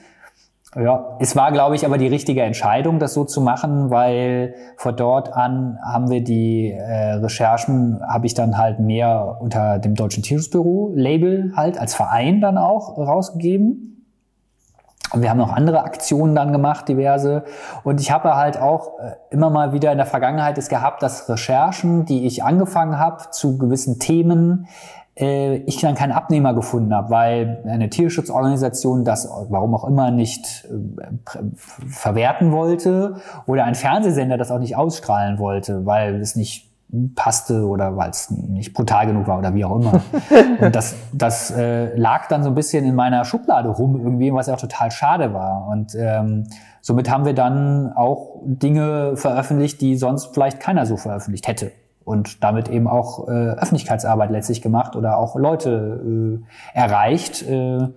Ja, es war, glaube ich, aber die richtige Entscheidung, das so zu machen, weil von dort an haben wir die äh, Recherchen, habe ich dann halt mehr unter dem Deutschen Tierschutzbüro-Label halt als Verein dann auch rausgegeben. Und wir haben noch andere Aktionen dann gemacht, diverse. Und ich habe halt auch äh, immer mal wieder in der Vergangenheit es gehabt, dass Recherchen, die ich angefangen habe zu gewissen Themen, äh, ich dann keinen Abnehmer gefunden habe, weil eine Tierschutzorganisation das, warum auch immer, nicht äh, verwerten wollte oder ein Fernsehsender das auch nicht ausstrahlen wollte, weil es nicht passte oder weil es nicht brutal genug war oder wie auch immer. Und das, das äh, lag dann so ein bisschen in meiner Schublade rum irgendwie, was ja auch total schade war. Und ähm, somit haben wir dann auch Dinge veröffentlicht, die sonst vielleicht keiner so veröffentlicht hätte und damit eben auch äh, Öffentlichkeitsarbeit letztlich gemacht oder auch Leute äh, erreicht. Äh,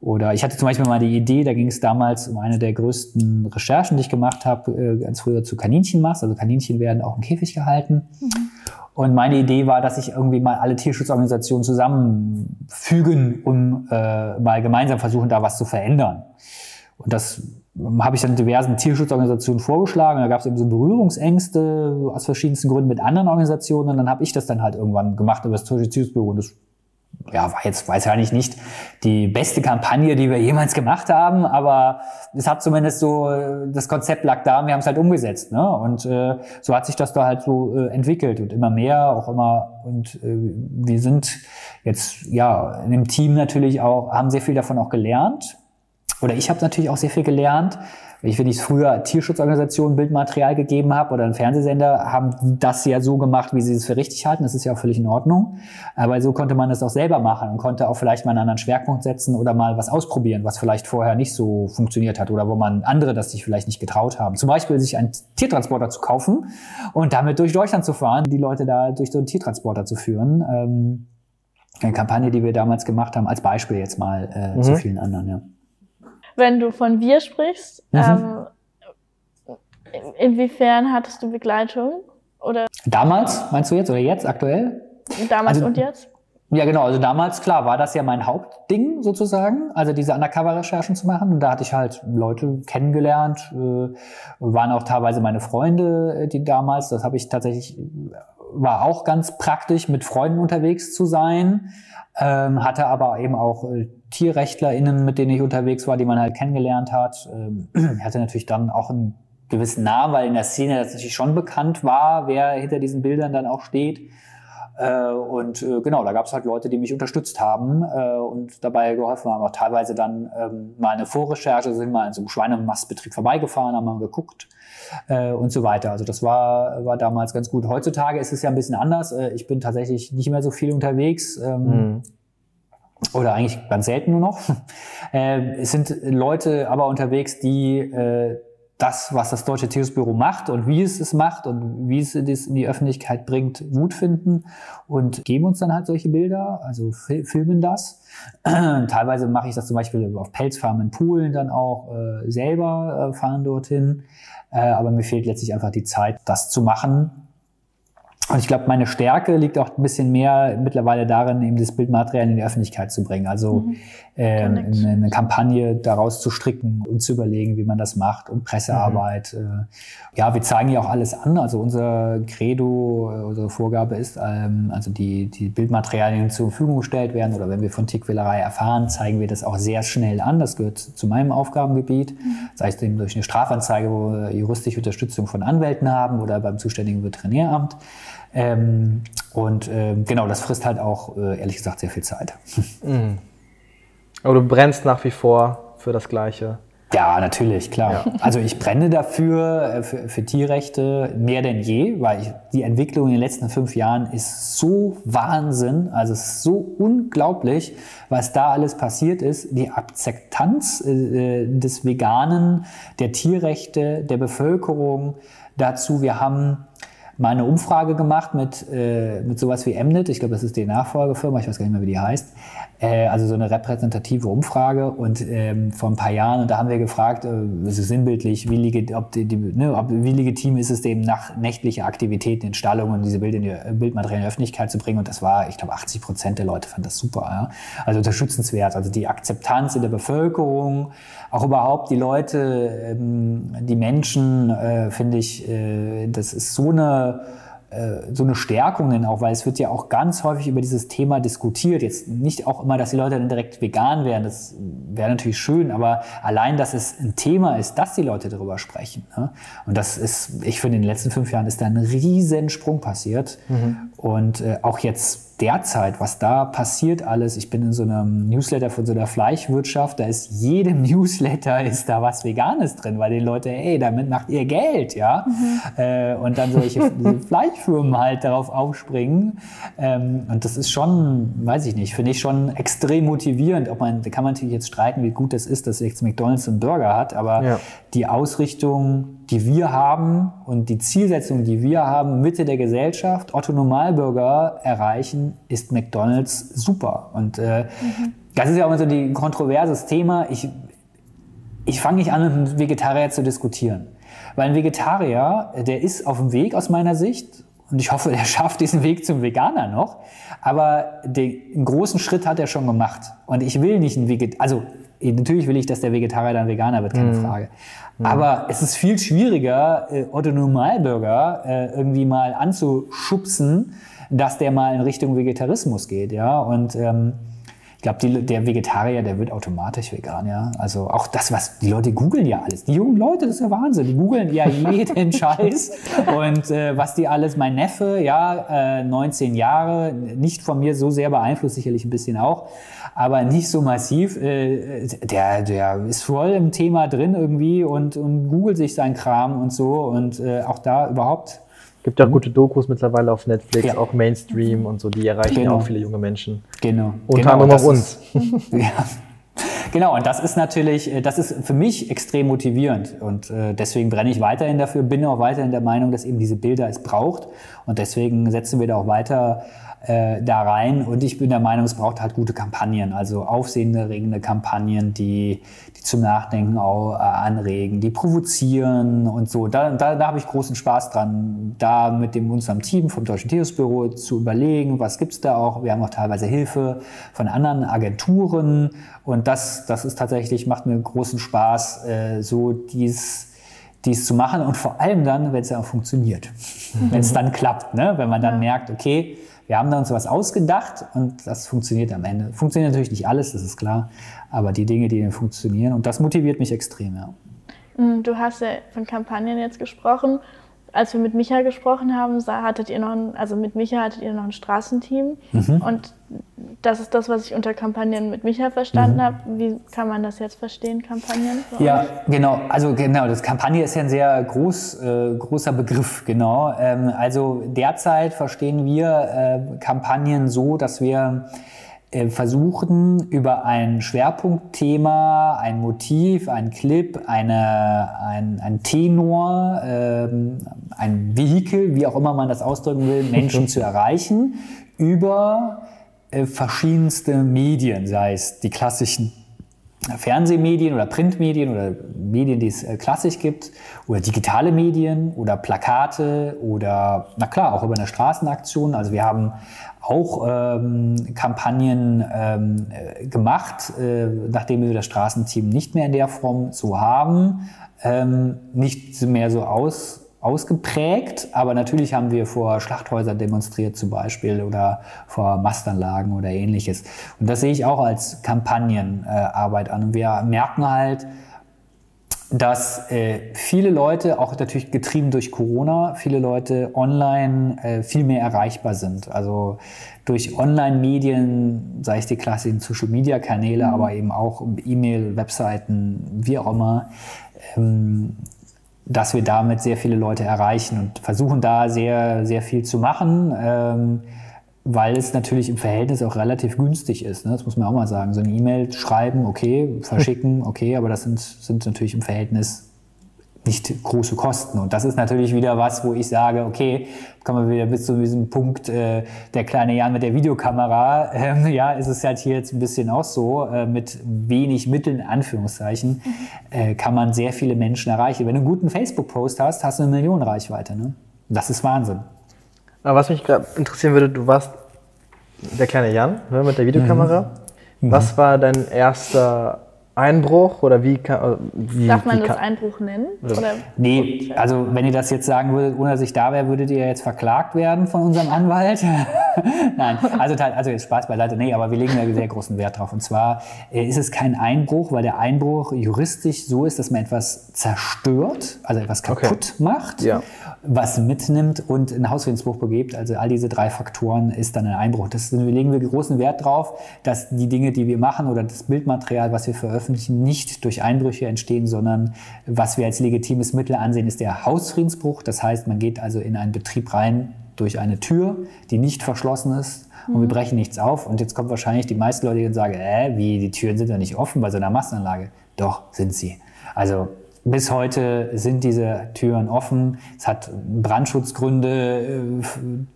oder ich hatte zum Beispiel mal die Idee, da ging es damals um eine der größten Recherchen, die ich gemacht habe, äh, ganz früher zu Kaninchenmast. Also Kaninchen werden auch im Käfig gehalten. Mhm. Und meine Idee war, dass ich irgendwie mal alle Tierschutzorganisationen zusammenfügen, um äh, mal gemeinsam versuchen, da was zu verändern. Und das habe ich dann diversen Tierschutzorganisationen vorgeschlagen. Da gab es eben so Berührungsängste aus verschiedensten Gründen mit anderen Organisationen. Und dann habe ich das dann halt irgendwann gemacht über das Tierschutzbüro. Und das ja, war jetzt weiß ich nicht die beste Kampagne, die wir jemals gemacht haben, aber es hat zumindest so, das Konzept lag da und wir haben es halt umgesetzt. Ne? Und äh, so hat sich das da halt so äh, entwickelt und immer mehr, auch immer. Und äh, wir sind jetzt ja in dem Team natürlich auch, haben sehr viel davon auch gelernt oder ich habe natürlich auch sehr viel gelernt. Ich, wenn ich früher Tierschutzorganisationen Bildmaterial gegeben habe oder ein Fernsehsender, haben das ja so gemacht, wie sie es für richtig halten. Das ist ja auch völlig in Ordnung. Aber so konnte man das auch selber machen und konnte auch vielleicht mal einen anderen Schwerpunkt setzen oder mal was ausprobieren, was vielleicht vorher nicht so funktioniert hat oder wo man andere das sich vielleicht nicht getraut haben. Zum Beispiel sich einen Tiertransporter zu kaufen und damit durch Deutschland zu fahren, die Leute da durch so einen Tiertransporter zu führen. Ähm, eine Kampagne, die wir damals gemacht haben, als Beispiel jetzt mal äh, mhm. zu vielen anderen, ja wenn du von wir sprichst, mhm. ähm, inwiefern hattest du Begleitung? Oder? Damals, meinst du jetzt oder jetzt, aktuell? Damals also, und jetzt? Ja, genau. Also damals, klar, war das ja mein Hauptding sozusagen, also diese Undercover-Recherchen zu machen. Und da hatte ich halt Leute kennengelernt, äh, waren auch teilweise meine Freunde, äh, die damals, das habe ich tatsächlich, war auch ganz praktisch, mit Freunden unterwegs zu sein ähm, hatte aber eben auch äh, TierrechtlerInnen, mit denen ich unterwegs war, die man halt kennengelernt hat. Ähm, hatte natürlich dann auch einen gewissen Namen, weil in der Szene natürlich schon bekannt war, wer hinter diesen Bildern dann auch steht. Äh, und äh, genau, da gab es halt Leute, die mich unterstützt haben äh, und dabei geholfen haben. Auch teilweise dann ähm, mal eine Vorrecherche, sind mal in so einem Schweinemastbetrieb vorbeigefahren, haben mal geguckt und so weiter. Also das war, war damals ganz gut. Heutzutage ist es ja ein bisschen anders. Ich bin tatsächlich nicht mehr so viel unterwegs. Ähm, mhm. Oder eigentlich ganz selten nur noch. Äh, es sind Leute aber unterwegs, die äh, das, was das Deutsche Tierschutzbüro macht und wie es es macht und wie es es in die Öffentlichkeit bringt, gut finden und geben uns dann halt solche Bilder, also filmen das. Teilweise mache ich das zum Beispiel auf Pelzfarmen in Polen dann auch äh, selber, äh, fahren dorthin. Äh, aber mir fehlt letztlich einfach die Zeit, das zu machen. Und ich glaube, meine Stärke liegt auch ein bisschen mehr mittlerweile darin, eben das Bildmaterial in die Öffentlichkeit zu bringen. Also mhm. äh, eine, eine, Kampagne daraus zu stricken und zu überlegen, wie man das macht und Pressearbeit. Mhm. Äh, ja, wir zeigen ja auch alles an. Also unser Credo, äh, unsere Vorgabe ist, ähm, also die, die Bildmaterialien zur Verfügung gestellt werden oder wenn wir von Tickwillerei erfahren, zeigen wir das auch sehr schnell an. Das gehört zu meinem Aufgabengebiet. Mhm. Sei es eben durch eine Strafanzeige, wo wir juristische Unterstützung von Anwälten haben oder beim zuständigen Veterinäramt. Ähm, und ähm, genau, das frisst halt auch, äh, ehrlich gesagt, sehr viel Zeit. Mhm. Aber du brennst nach wie vor für das Gleiche. Ja, natürlich, klar. Ja. Also ich brenne dafür, äh, für, für, Tierrechte mehr denn je, weil ich, die Entwicklung in den letzten fünf Jahren ist so Wahnsinn, also es ist so unglaublich, was da alles passiert ist. Die Akzeptanz äh, des Veganen, der Tierrechte, der Bevölkerung dazu. Wir haben mal eine Umfrage gemacht mit, äh, mit sowas wie Mnet. Ich glaube, das ist die Nachfolgefirma, ich weiß gar nicht mehr, wie die heißt. Äh, also so eine repräsentative Umfrage und ähm, vor ein paar Jahren. Und da haben wir gefragt, äh, also sinnbildlich, wie, legit, ob die, die, ne, ob, wie legitim ist es dem nach nächtlicher Aktivitäten in Stallungen diese Bild in die, Bildmaterial in die Öffentlichkeit zu bringen. Und das war, ich glaube, 80 Prozent der Leute fanden das super. Ja? Also unterstützenswert. Also die Akzeptanz in der Bevölkerung, auch überhaupt die Leute, ähm, die Menschen, äh, finde ich, äh, das ist so eine äh, so eine Stärkung denn auch, weil es wird ja auch ganz häufig über dieses Thema diskutiert. Jetzt nicht auch immer, dass die Leute dann direkt vegan werden, das wäre natürlich schön, aber allein, dass es ein Thema ist, dass die Leute darüber sprechen. Ne? Und das ist, ich finde, in den letzten fünf Jahren ist da ein riesen Sprung passiert. Mhm. Und äh, auch jetzt derzeit, was da passiert alles. Ich bin in so einem Newsletter von so einer Fleischwirtschaft, da ist jedem Newsletter ist da was Veganes drin, weil die Leute, ey, damit macht ihr Geld, ja. Mhm. Äh, und dann solche Fleischfirmen halt darauf aufspringen. Ähm, und das ist schon, weiß ich nicht, finde ich schon extrem motivierend. Ob man, da kann man natürlich jetzt streiten, wie gut das ist, dass jetzt McDonalds einen Burger hat, aber ja. die Ausrichtung die wir haben und die Zielsetzung, die wir haben, Mitte der Gesellschaft, Otto Normalbürger erreichen, ist McDonald's super. Und äh, mhm. das ist ja auch immer so ein kontroverses Thema. Ich, ich fange nicht an, mit einem Vegetarier zu diskutieren. Weil ein Vegetarier, der ist auf dem Weg aus meiner Sicht und ich hoffe, er schafft diesen Weg zum Veganer noch. Aber den großen Schritt hat er schon gemacht. Und ich will nicht ein Vegetarier, also natürlich will ich, dass der Vegetarier dann Veganer wird, keine mhm. Frage. Mhm. Aber es ist viel schwieriger, äh, Otto Normalbürger äh, irgendwie mal anzuschubsen, dass der mal in Richtung Vegetarismus geht, ja. Und ähm, ich glaube, der Vegetarier, der wird automatisch vegan, ja. Also auch das, was die Leute googeln ja alles. Die jungen Leute, das ist ja Wahnsinn. Die googeln ja jeden Scheiß. Und äh, was die alles, mein Neffe, ja, äh, 19 Jahre, nicht von mir so sehr beeinflusst, sicherlich ein bisschen auch, aber nicht so massiv. Äh, der, der ist voll im Thema drin irgendwie und, und googelt sich seinen Kram und so. Und äh, auch da überhaupt Gibt ja auch gute Dokus mittlerweile auf Netflix, ja. auch Mainstream und so, die erreichen genau. ja auch viele junge Menschen. Genau. Unter genau, anderem auch uns. Ist, ja. Genau, und das ist natürlich, äh, das ist für mich extrem motivierend. Und äh, deswegen brenne ich weiterhin dafür, bin auch weiterhin der Meinung, dass eben diese Bilder es braucht. Und deswegen setzen wir da auch weiter äh, da rein. Und ich bin der Meinung, es braucht halt gute Kampagnen, also aufsehenerregende Kampagnen, die, die zum Nachdenken auch, äh, anregen, die provozieren und so. Da, da, da habe ich großen Spaß dran, da mit dem unserem Team vom Deutschen Tiersbüro zu überlegen, was gibt's da auch. Wir haben auch teilweise Hilfe von anderen Agenturen und das, das ist tatsächlich, macht mir großen Spaß, äh, so dies dies zu machen und vor allem dann, wenn es ja auch funktioniert, mhm. wenn es dann klappt, ne? wenn man dann ja. merkt, okay, wir haben da uns was ausgedacht und das funktioniert am Ende. Funktioniert natürlich nicht alles, das ist klar, aber die Dinge, die funktionieren und das motiviert mich extrem, ja. Mm, du hast ja von Kampagnen jetzt gesprochen als wir mit Micha gesprochen haben, hattet ihr noch ein, also mit Micha hattet ihr noch ein Straßenteam. Mhm. Und das ist das, was ich unter Kampagnen mit Micha verstanden mhm. habe. Wie kann man das jetzt verstehen, Kampagnen? Ja, genau. Also genau, das Kampagne ist ja ein sehr groß, äh, großer Begriff, genau. Ähm, also derzeit verstehen wir äh, Kampagnen so, dass wir versuchen über ein Schwerpunktthema, ein Motiv, ein Clip, eine, ein, ein Tenor, ähm, ein Vehikel, wie auch immer man das ausdrücken will, Menschen zu erreichen über äh, verschiedenste Medien, sei es die klassischen Fernsehmedien oder Printmedien oder Medien, die es äh, klassisch gibt oder digitale Medien oder Plakate oder na klar auch über eine Straßenaktion. Also wir haben auch ähm, Kampagnen ähm, äh, gemacht, äh, nachdem wir das Straßenteam nicht mehr in der Form so haben, ähm, nicht mehr so aus ausgeprägt, aber natürlich haben wir vor Schlachthäusern demonstriert zum Beispiel oder vor Mastanlagen oder ähnliches. Und das sehe ich auch als Kampagnenarbeit an. Und wir merken halt, dass äh, viele Leute, auch natürlich getrieben durch Corona, viele Leute online äh, viel mehr erreichbar sind. Also durch Online-Medien, sei es die klassischen Social-Media-Kanäle, mhm. aber eben auch E-Mail, Webseiten, wie auch immer, ähm, dass wir damit sehr viele Leute erreichen und versuchen da sehr, sehr viel zu machen, ähm, weil es natürlich im Verhältnis auch relativ günstig ist. Ne? Das muss man auch mal sagen. So eine E-Mail schreiben, okay, verschicken, okay, aber das sind, sind natürlich im Verhältnis nicht große Kosten. Und das ist natürlich wieder was, wo ich sage, okay, kommen wir wieder bis zu diesem Punkt, äh, der kleine Jan mit der Videokamera. Ähm, ja, ist es halt hier jetzt ein bisschen auch so, äh, mit wenig Mitteln, in Anführungszeichen, mhm. äh, kann man sehr viele Menschen erreichen. Wenn du einen guten Facebook-Post hast, hast du eine Million Reichweite. Ne? Das ist Wahnsinn. Aber was mich gerade interessieren würde, du warst der kleine Jan ne, mit der Videokamera. Mhm. Was war dein erster Einbruch oder wie kann. Äh, wie, Darf man das Einbruch nennen? Oder? Nee, also wenn ihr das jetzt sagen würdet, ohne dass ich da wäre, würdet ihr jetzt verklagt werden von unserem Anwalt. Nein, also, also jetzt Spaß beiseite, nee, aber wir legen da sehr großen Wert drauf. Und zwar äh, ist es kein Einbruch, weil der Einbruch juristisch so ist, dass man etwas zerstört, also etwas kaputt okay. macht, ja. Was mitnimmt und einen Hausfriedensbruch begebt. Also all diese drei Faktoren ist dann ein Einbruch. Das legen wir großen Wert drauf, dass die Dinge, die wir machen oder das Bildmaterial, was wir veröffentlichen, nicht durch Einbrüche entstehen, sondern was wir als legitimes Mittel ansehen, ist der Hausfriedensbruch. Das heißt, man geht also in einen Betrieb rein, durch eine Tür, die nicht verschlossen ist und wir mhm. brechen nichts auf. Und jetzt kommt wahrscheinlich die meisten Leute, die sagen, äh, wie, die Türen sind ja nicht offen bei so einer Massenanlage. Doch, sind sie. Also bis heute sind diese Türen offen. Es hat Brandschutzgründe, äh,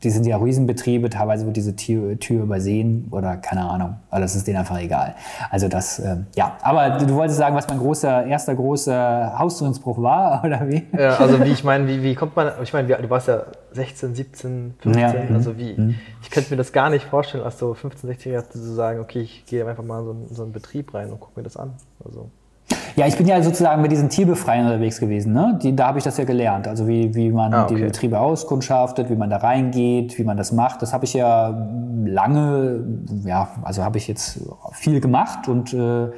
die sind ja Riesenbetriebe, teilweise wird diese Tür, Tür übersehen oder keine Ahnung, aber das ist denen einfach egal. Also das, äh, ja, aber du wolltest sagen, was mein großer, erster großer Hausdurchbruch war, oder wie? Ja, also wie, ich meine, wie, wie kommt man, ich meine, du warst ja 16, 17, 15, ja. also wie, mhm. ich könnte mir das gar nicht vorstellen, als so 15, 16 zu sagen, okay, ich gehe einfach mal in so, in so einen Betrieb rein und gucke mir das an. Also. Ja, ich bin ja sozusagen mit diesen Tierbefreiern unterwegs gewesen. Ne? Die, da habe ich das ja gelernt. Also wie, wie man ah, okay. die Betriebe auskundschaftet, wie man da reingeht, wie man das macht. Das habe ich ja lange, ja, also habe ich jetzt viel gemacht und äh,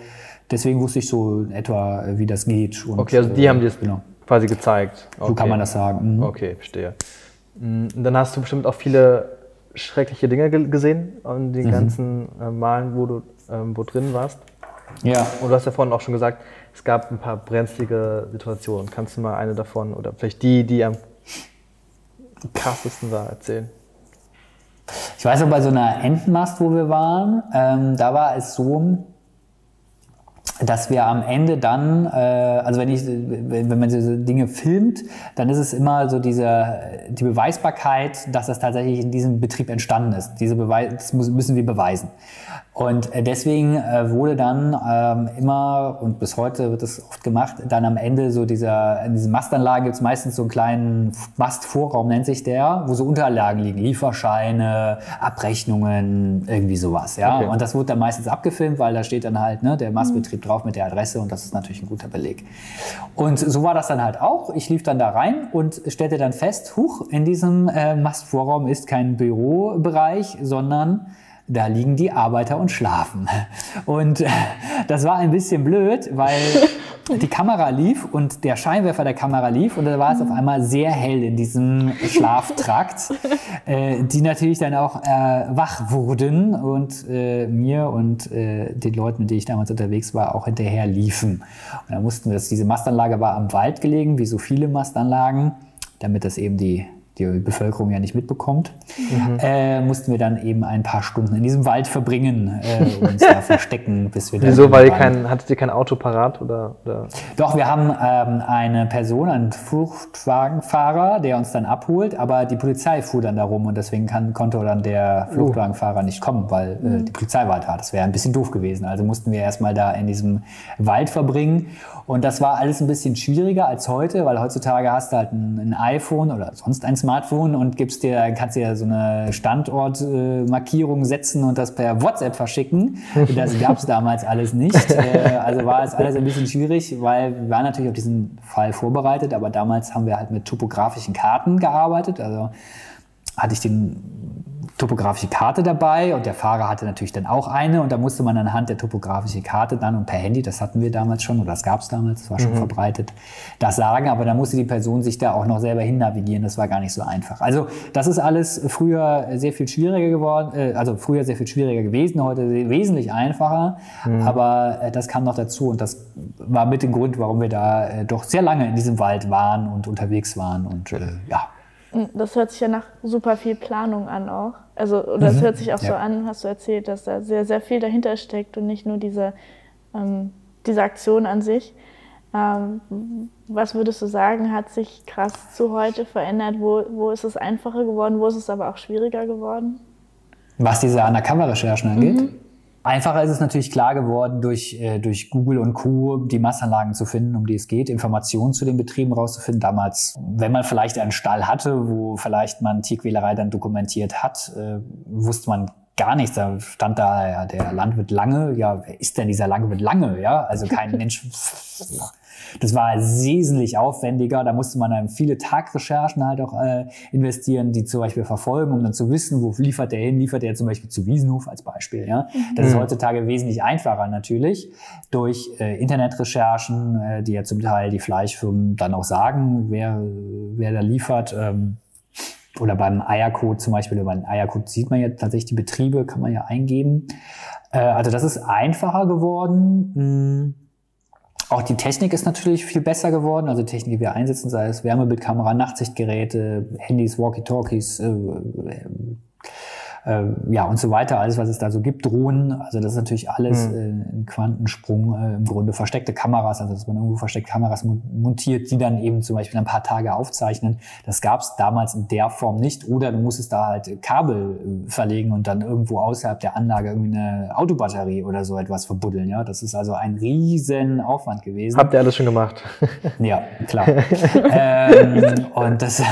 deswegen wusste ich so etwa, wie das geht. Und, okay, also die äh, haben dir das genau. quasi gezeigt. Okay. So kann man das sagen. Mhm. Okay, verstehe. Mm, dann hast du bestimmt auch viele schreckliche Dinge gesehen an den mhm. ganzen äh, Malen, wo du ähm, wo drin warst. Ja. Und du hast ja vorhin auch schon gesagt, es gab ein paar brenzlige Situationen. Kannst du mal eine davon oder vielleicht die, die am krassesten war, erzählen? Ich weiß noch, bei so einer Entenmast, wo wir waren, ähm, da war es so, dass wir am Ende dann, äh, also wenn, ich, wenn man diese Dinge filmt, dann ist es immer so diese, die Beweisbarkeit, dass das tatsächlich in diesem Betrieb entstanden ist. Diese Beweis, das müssen wir beweisen. Und äh, deswegen äh, wurde dann ähm, immer, und bis heute wird das oft gemacht, dann am Ende so dieser, in diesen Mastanlagen gibt es meistens so einen kleinen Mastvorraum, nennt sich der, wo so Unterlagen liegen, Lieferscheine, Abrechnungen, irgendwie sowas. Ja? Okay. Und das wurde dann meistens abgefilmt, weil da steht dann halt ne, der Mastbetrieb mhm. drauf mit der Adresse und das ist natürlich ein guter Beleg. Und so war das dann halt auch. Ich lief dann da rein und stellte dann fest, huch, in diesem äh, Mastvorraum ist kein Bürobereich, sondern da liegen die Arbeiter und schlafen. Und äh, das war ein bisschen blöd, weil die Kamera lief und der Scheinwerfer der Kamera lief und da war es auf einmal sehr hell in diesem Schlaftrakt, äh, die natürlich dann auch äh, wach wurden und äh, mir und äh, den Leuten, mit denen ich damals unterwegs war, auch hinterher liefen. Und dann mussten wir, das, diese Mastanlage war am Wald gelegen, wie so viele Mastanlagen, damit das eben die die Bevölkerung ja nicht mitbekommt, mhm. äh, mussten wir dann eben ein paar Stunden in diesem Wald verbringen, äh, uns da verstecken, bis wir Wieso, weil ihr kein, hattet ihr kein Auto parat? Oder, oder? Doch, wir haben ähm, eine Person, einen Fluchtwagenfahrer, der uns dann abholt, aber die Polizei fuhr dann da rum und deswegen kann, konnte dann der uh. Fluchtwagenfahrer nicht kommen, weil äh, mhm. die Polizei war da. Das wäre ein bisschen doof gewesen. Also mussten wir erstmal da in diesem Wald verbringen und das war alles ein bisschen schwieriger als heute, weil heutzutage hast du halt ein, ein iPhone oder sonst ein Smartphone und gibst dir, kannst dir so eine Standortmarkierung setzen und das per WhatsApp verschicken. Das gab es damals alles nicht. Äh, also war es alles ein bisschen schwierig, weil wir waren natürlich auf diesen Fall vorbereitet, aber damals haben wir halt mit topografischen Karten gearbeitet. Also hatte ich den topografische Karte dabei und der Fahrer hatte natürlich dann auch eine und da musste man anhand der topografischen Karte dann und per Handy, das hatten wir damals schon oder das gab es damals, das war schon mhm. verbreitet, das sagen, aber da musste die Person sich da auch noch selber hin navigieren, das war gar nicht so einfach. Also das ist alles früher sehr viel schwieriger geworden, äh, also früher sehr viel schwieriger gewesen, heute wesentlich einfacher, mhm. aber äh, das kam noch dazu und das war mit dem Grund, warum wir da äh, doch sehr lange in diesem Wald waren und unterwegs waren und ja. Das hört sich ja nach super viel Planung an auch. Also, oder es mhm. hört sich auch ja. so an, hast du erzählt, dass da sehr, sehr viel dahinter steckt und nicht nur diese, ähm, diese Aktion an sich. Ähm, was würdest du sagen, hat sich krass zu heute verändert? Wo, wo ist es einfacher geworden? Wo ist es aber auch schwieriger geworden? Was diese Undercover-Recherchen angeht? Mhm. Einfacher ist es natürlich klar geworden, durch, äh, durch Google und Co. die Massanlagen zu finden, um die es geht, Informationen zu den Betrieben rauszufinden. Damals, wenn man vielleicht einen Stall hatte, wo vielleicht man Tierquälerei dann dokumentiert hat, äh, wusste man gar nichts. Da stand da, ja, der Landwirt Lange. Ja, wer ist denn dieser Landwirt Lange? Ja, also kein Mensch. Das war wesentlich aufwendiger. Da musste man dann viele Tagrecherchen halt auch äh, investieren, die zum Beispiel verfolgen, um dann zu wissen, wo liefert der hin. Liefert der zum Beispiel zu Wiesenhof als Beispiel. Ja? Mhm. Das ist heutzutage wesentlich einfacher natürlich durch äh, Internetrecherchen, äh, die ja zum Teil die Fleischfirmen dann auch sagen, wer, wer da liefert. Ähm, oder beim Eiercode zum Beispiel, über den Eiercode sieht man ja tatsächlich die Betriebe, kann man ja eingeben. Äh, also das ist einfacher geworden. Hm. Auch die Technik ist natürlich viel besser geworden. Also Technik, die wir einsetzen, sei es Wärmebildkamera, Nachtsichtgeräte, Handys, Walkie-Talkies, äh, äh, ja und so weiter, alles was es da so gibt, Drohnen, also das ist natürlich alles mhm. äh, ein Quantensprung, äh, im Grunde versteckte Kameras, also dass man irgendwo versteckte Kameras montiert, die dann eben zum Beispiel ein paar Tage aufzeichnen. Das gab es damals in der Form nicht. Oder du musstest da halt Kabel äh, verlegen und dann irgendwo außerhalb der Anlage irgendwie eine Autobatterie oder so etwas verbuddeln. Ja, das ist also ein riesen Aufwand gewesen. Habt ihr alles schon gemacht? ja, klar. ähm, und das,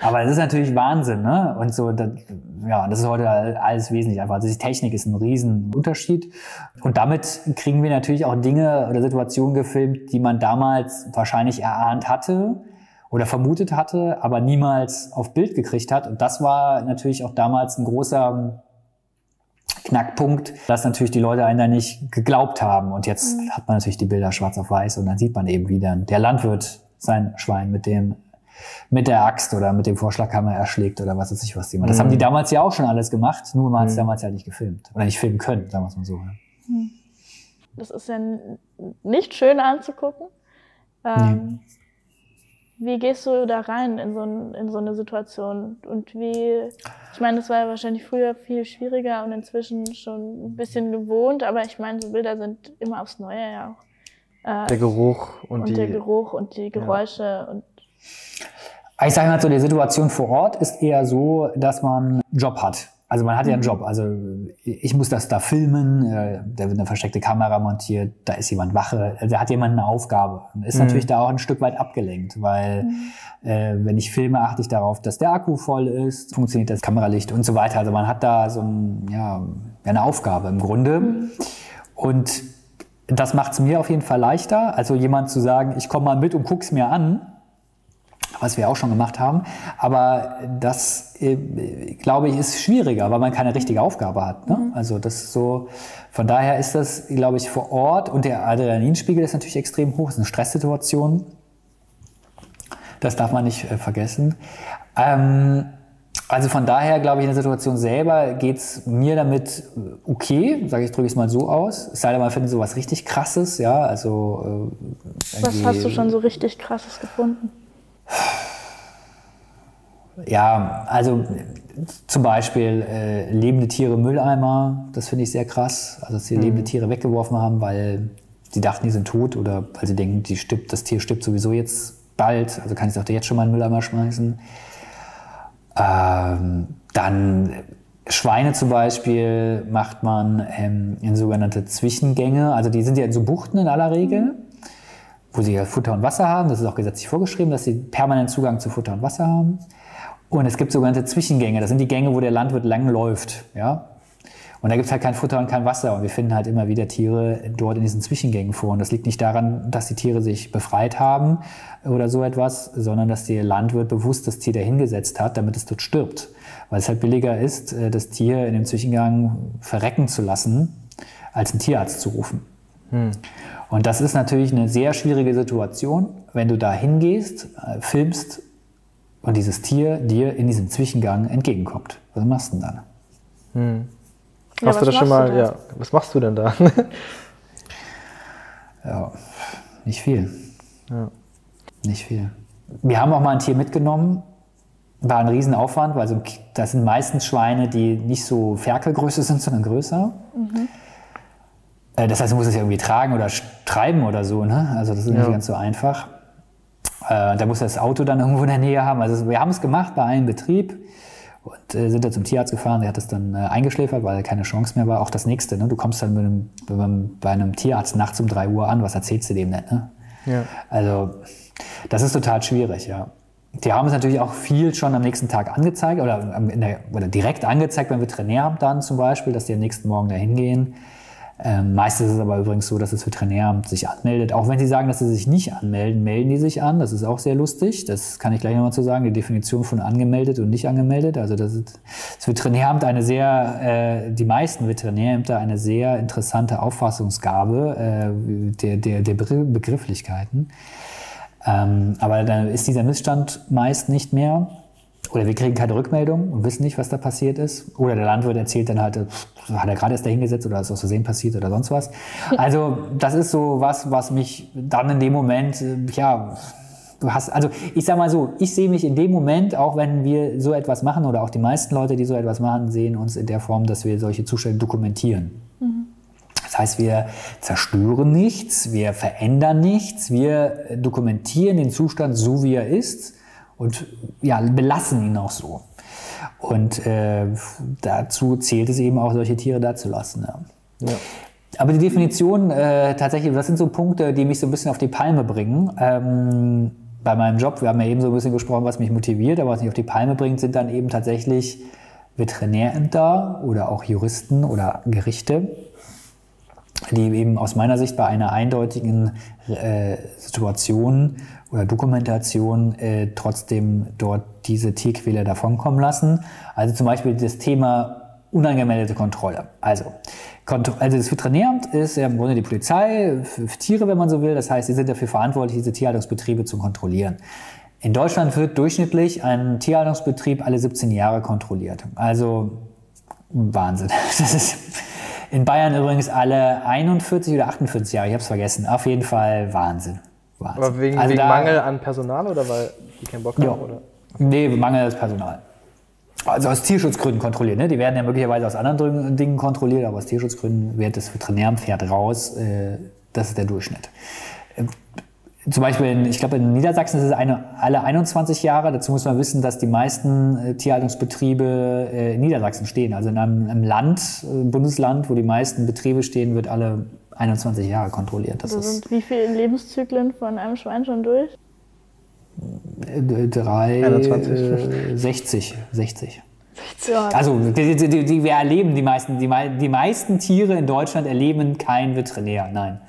aber das ist natürlich Wahnsinn, ne? Und so, das, ja, das ist heute alles wesentlich einfach. Also die Technik ist ein Riesenunterschied. Und damit kriegen wir natürlich auch Dinge oder Situationen gefilmt, die man damals wahrscheinlich erahnt hatte oder vermutet hatte, aber niemals auf Bild gekriegt hat. Und das war natürlich auch damals ein großer Knackpunkt, dass natürlich die Leute einen da nicht geglaubt haben. Und jetzt mhm. hat man natürlich die Bilder schwarz auf weiß und dann sieht man eben, wie dann der Landwirt sein Schwein mit dem mit der Axt oder mit dem Vorschlaghammer erschlägt oder was weiß ich was. Das mhm. haben die damals ja auch schon alles gemacht, nur man hat es mhm. damals ja nicht gefilmt. Oder nicht filmen können, sagen wir es mal so. Mhm. Das ist ja nicht schön anzugucken. Ähm, nee. Wie gehst du da rein in so, in so eine Situation? Und wie, ich meine, das war ja wahrscheinlich früher viel schwieriger und inzwischen schon ein bisschen gewohnt, aber ich meine, so Bilder sind immer aufs Neue ja auch. Äh, der Geruch und, und die, der Geruch und die Geräusche ja. und ich sage mal so, die Situation vor Ort ist eher so, dass man einen Job hat. Also man hat ja einen mhm. Job. Also ich muss das da filmen, äh, da wird eine versteckte Kamera montiert, da ist jemand Wache, da hat jemand eine Aufgabe. Ist mhm. natürlich da auch ein Stück weit abgelenkt, weil mhm. äh, wenn ich filme, achte ich darauf, dass der Akku voll ist, funktioniert das Kameralicht und so weiter. Also man hat da so ein, ja, eine Aufgabe im Grunde. Mhm. Und das macht es mir auf jeden Fall leichter. Also jemand zu sagen, ich komme mal mit und guck's mir an, was wir auch schon gemacht haben. Aber das, äh, glaube ich, ist schwieriger, weil man keine richtige Aufgabe hat. Ne? Mhm. Also das ist so, von daher ist das, glaube ich, vor Ort und der Adrenalinspiegel ist natürlich extrem hoch. Es ist eine Stresssituation. Das darf man nicht äh, vergessen. Ähm, also von daher glaube ich, in der Situation selber geht es mir damit äh, okay, sage ich, drücke ich es mal so aus. Es sei denn, man findet sowas richtig krasses, ja, also. Äh, Was hast du schon so richtig krasses gefunden? Ja, also zum Beispiel äh, lebende Tiere im Mülleimer, das finde ich sehr krass. Also dass sie mhm. lebende Tiere weggeworfen haben, weil sie dachten, die sind tot oder weil sie denken, die stirbt, das Tier stirbt sowieso jetzt bald, also kann ich es auch jetzt schon mal in den Mülleimer schmeißen. Ähm, dann Schweine zum Beispiel macht man ähm, in sogenannte Zwischengänge, also die sind ja in so Buchten in aller Regel, wo sie Futter und Wasser haben. Das ist auch gesetzlich vorgeschrieben, dass sie permanent Zugang zu Futter und Wasser haben. Und es gibt sogenannte Zwischengänge. Das sind die Gänge, wo der Landwirt lang läuft. Ja? Und da gibt es halt kein Futter und kein Wasser. Und wir finden halt immer wieder Tiere dort in diesen Zwischengängen vor. Und das liegt nicht daran, dass die Tiere sich befreit haben oder so etwas, sondern dass der Landwirt bewusst das Tier dahingesetzt hat, damit es dort stirbt. Weil es halt billiger ist, äh, das Tier in dem Zwischengang verrecken zu lassen, als einen Tierarzt zu rufen. Hm. Und das ist natürlich eine sehr schwierige Situation, wenn du da hingehst, äh, filmst und dieses Tier dir in diesem Zwischengang entgegenkommt. Was machst du denn dann? Hm. Ja, Hast du das schon mal, ja, was machst du denn da? ja, nicht viel. Ja. Nicht viel. Wir haben auch mal ein Tier mitgenommen, war ein Riesenaufwand, weil so, das sind meistens Schweine, die nicht so Ferkelgröße sind, sondern größer. Mhm. Äh, das heißt, du musst es ja irgendwie tragen oder treiben oder so. Ne? Also das ist ja. nicht ganz so einfach. Äh, da muss das Auto dann irgendwo in der Nähe haben. Also wir haben es gemacht bei einem Betrieb und äh, sind da zum Tierarzt gefahren. Der hat es dann äh, eingeschläfert, weil keine Chance mehr war. Auch das nächste. Ne? Du kommst dann einem, bei einem Tierarzt nachts um drei Uhr an. Was erzählst du dem denn? Ne? Ja. Also das ist total schwierig, ja. Die haben es natürlich auch viel schon am nächsten Tag angezeigt oder, der, oder direkt angezeigt beim Veterinäramt dann zum Beispiel, dass die am nächsten Morgen da hingehen. Ähm, meistens ist es aber übrigens so, dass das Veterinäramt sich anmeldet. Auch wenn sie sagen, dass sie sich nicht anmelden, melden die sich an. Das ist auch sehr lustig. Das kann ich gleich nochmal zu sagen. Die Definition von angemeldet und nicht angemeldet. Also das, ist, das Veterinäramt eine sehr, äh, die meisten Veterinärämter eine sehr interessante Auffassungsgabe äh, der, der, der Begrifflichkeiten. Ähm, aber dann ist dieser Missstand meist nicht mehr. Oder wir kriegen keine Rückmeldung und wissen nicht, was da passiert ist. Oder der Landwirt erzählt dann halt, hat er gerade erst dahingesetzt oder ist aus Versehen passiert oder sonst was. Also das ist so was, was mich dann in dem Moment, äh, ja, du hast, also ich sag mal so, ich sehe mich in dem Moment, auch wenn wir so etwas machen oder auch die meisten Leute, die so etwas machen, sehen uns in der Form, dass wir solche Zustände dokumentieren. Mhm. Das heißt, wir zerstören nichts, wir verändern nichts, wir dokumentieren den Zustand so, wie er ist und ja, belassen ihn auch so. Und äh, dazu zählt es eben auch, solche Tiere dazulassen. Ja. ja. Aber die Definition, äh, tatsächlich, das sind so Punkte, die mich so ein bisschen auf die Palme bringen. Ähm, bei meinem Job, wir haben ja eben so ein bisschen gesprochen, was mich motiviert, aber was mich auf die Palme bringt, sind dann eben tatsächlich Veterinärämter oder auch Juristen oder Gerichte, die eben aus meiner Sicht bei einer eindeutigen äh, Situation oder Dokumentation äh, trotzdem dort diese Tierquäler davonkommen lassen. Also zum Beispiel das Thema unangemeldete Kontrolle. Also, also das Veterinäramt ist ja im Grunde die Polizei für Tiere, wenn man so will. Das heißt, sie sind dafür verantwortlich, diese Tierhaltungsbetriebe zu kontrollieren. In Deutschland wird durchschnittlich ein Tierhaltungsbetrieb alle 17 Jahre kontrolliert. Also Wahnsinn. Das ist in Bayern übrigens alle 41 oder 48 Jahre, ich habe es vergessen. Auf jeden Fall Wahnsinn. Wahnsinn. Aber wegen, also wegen da, Mangel an Personal oder weil die keinen Bock haben? Ja. Oder? Nee, Mangel an Personal. Also aus Tierschutzgründen kontrolliert. Ne? Die werden ja möglicherweise aus anderen Dingen kontrolliert, aber aus Tierschutzgründen wird das Veterinäramt raus. Äh, das ist der Durchschnitt. Äh, zum Beispiel, in, ich glaube, in Niedersachsen ist es eine, alle 21 Jahre. Dazu muss man wissen, dass die meisten äh, Tierhaltungsbetriebe äh, in Niedersachsen stehen. Also in einem, einem Land, äh, Bundesland, wo die meisten Betriebe stehen, wird alle 21 Jahre kontrolliert. Das also sind wie viele Lebenszyklen von einem Schwein schon durch? Drei, 21. Äh, 60, 60. Also die, die, die, wir erleben die meisten, die, die meisten Tiere in Deutschland erleben kein Veterinär, nein.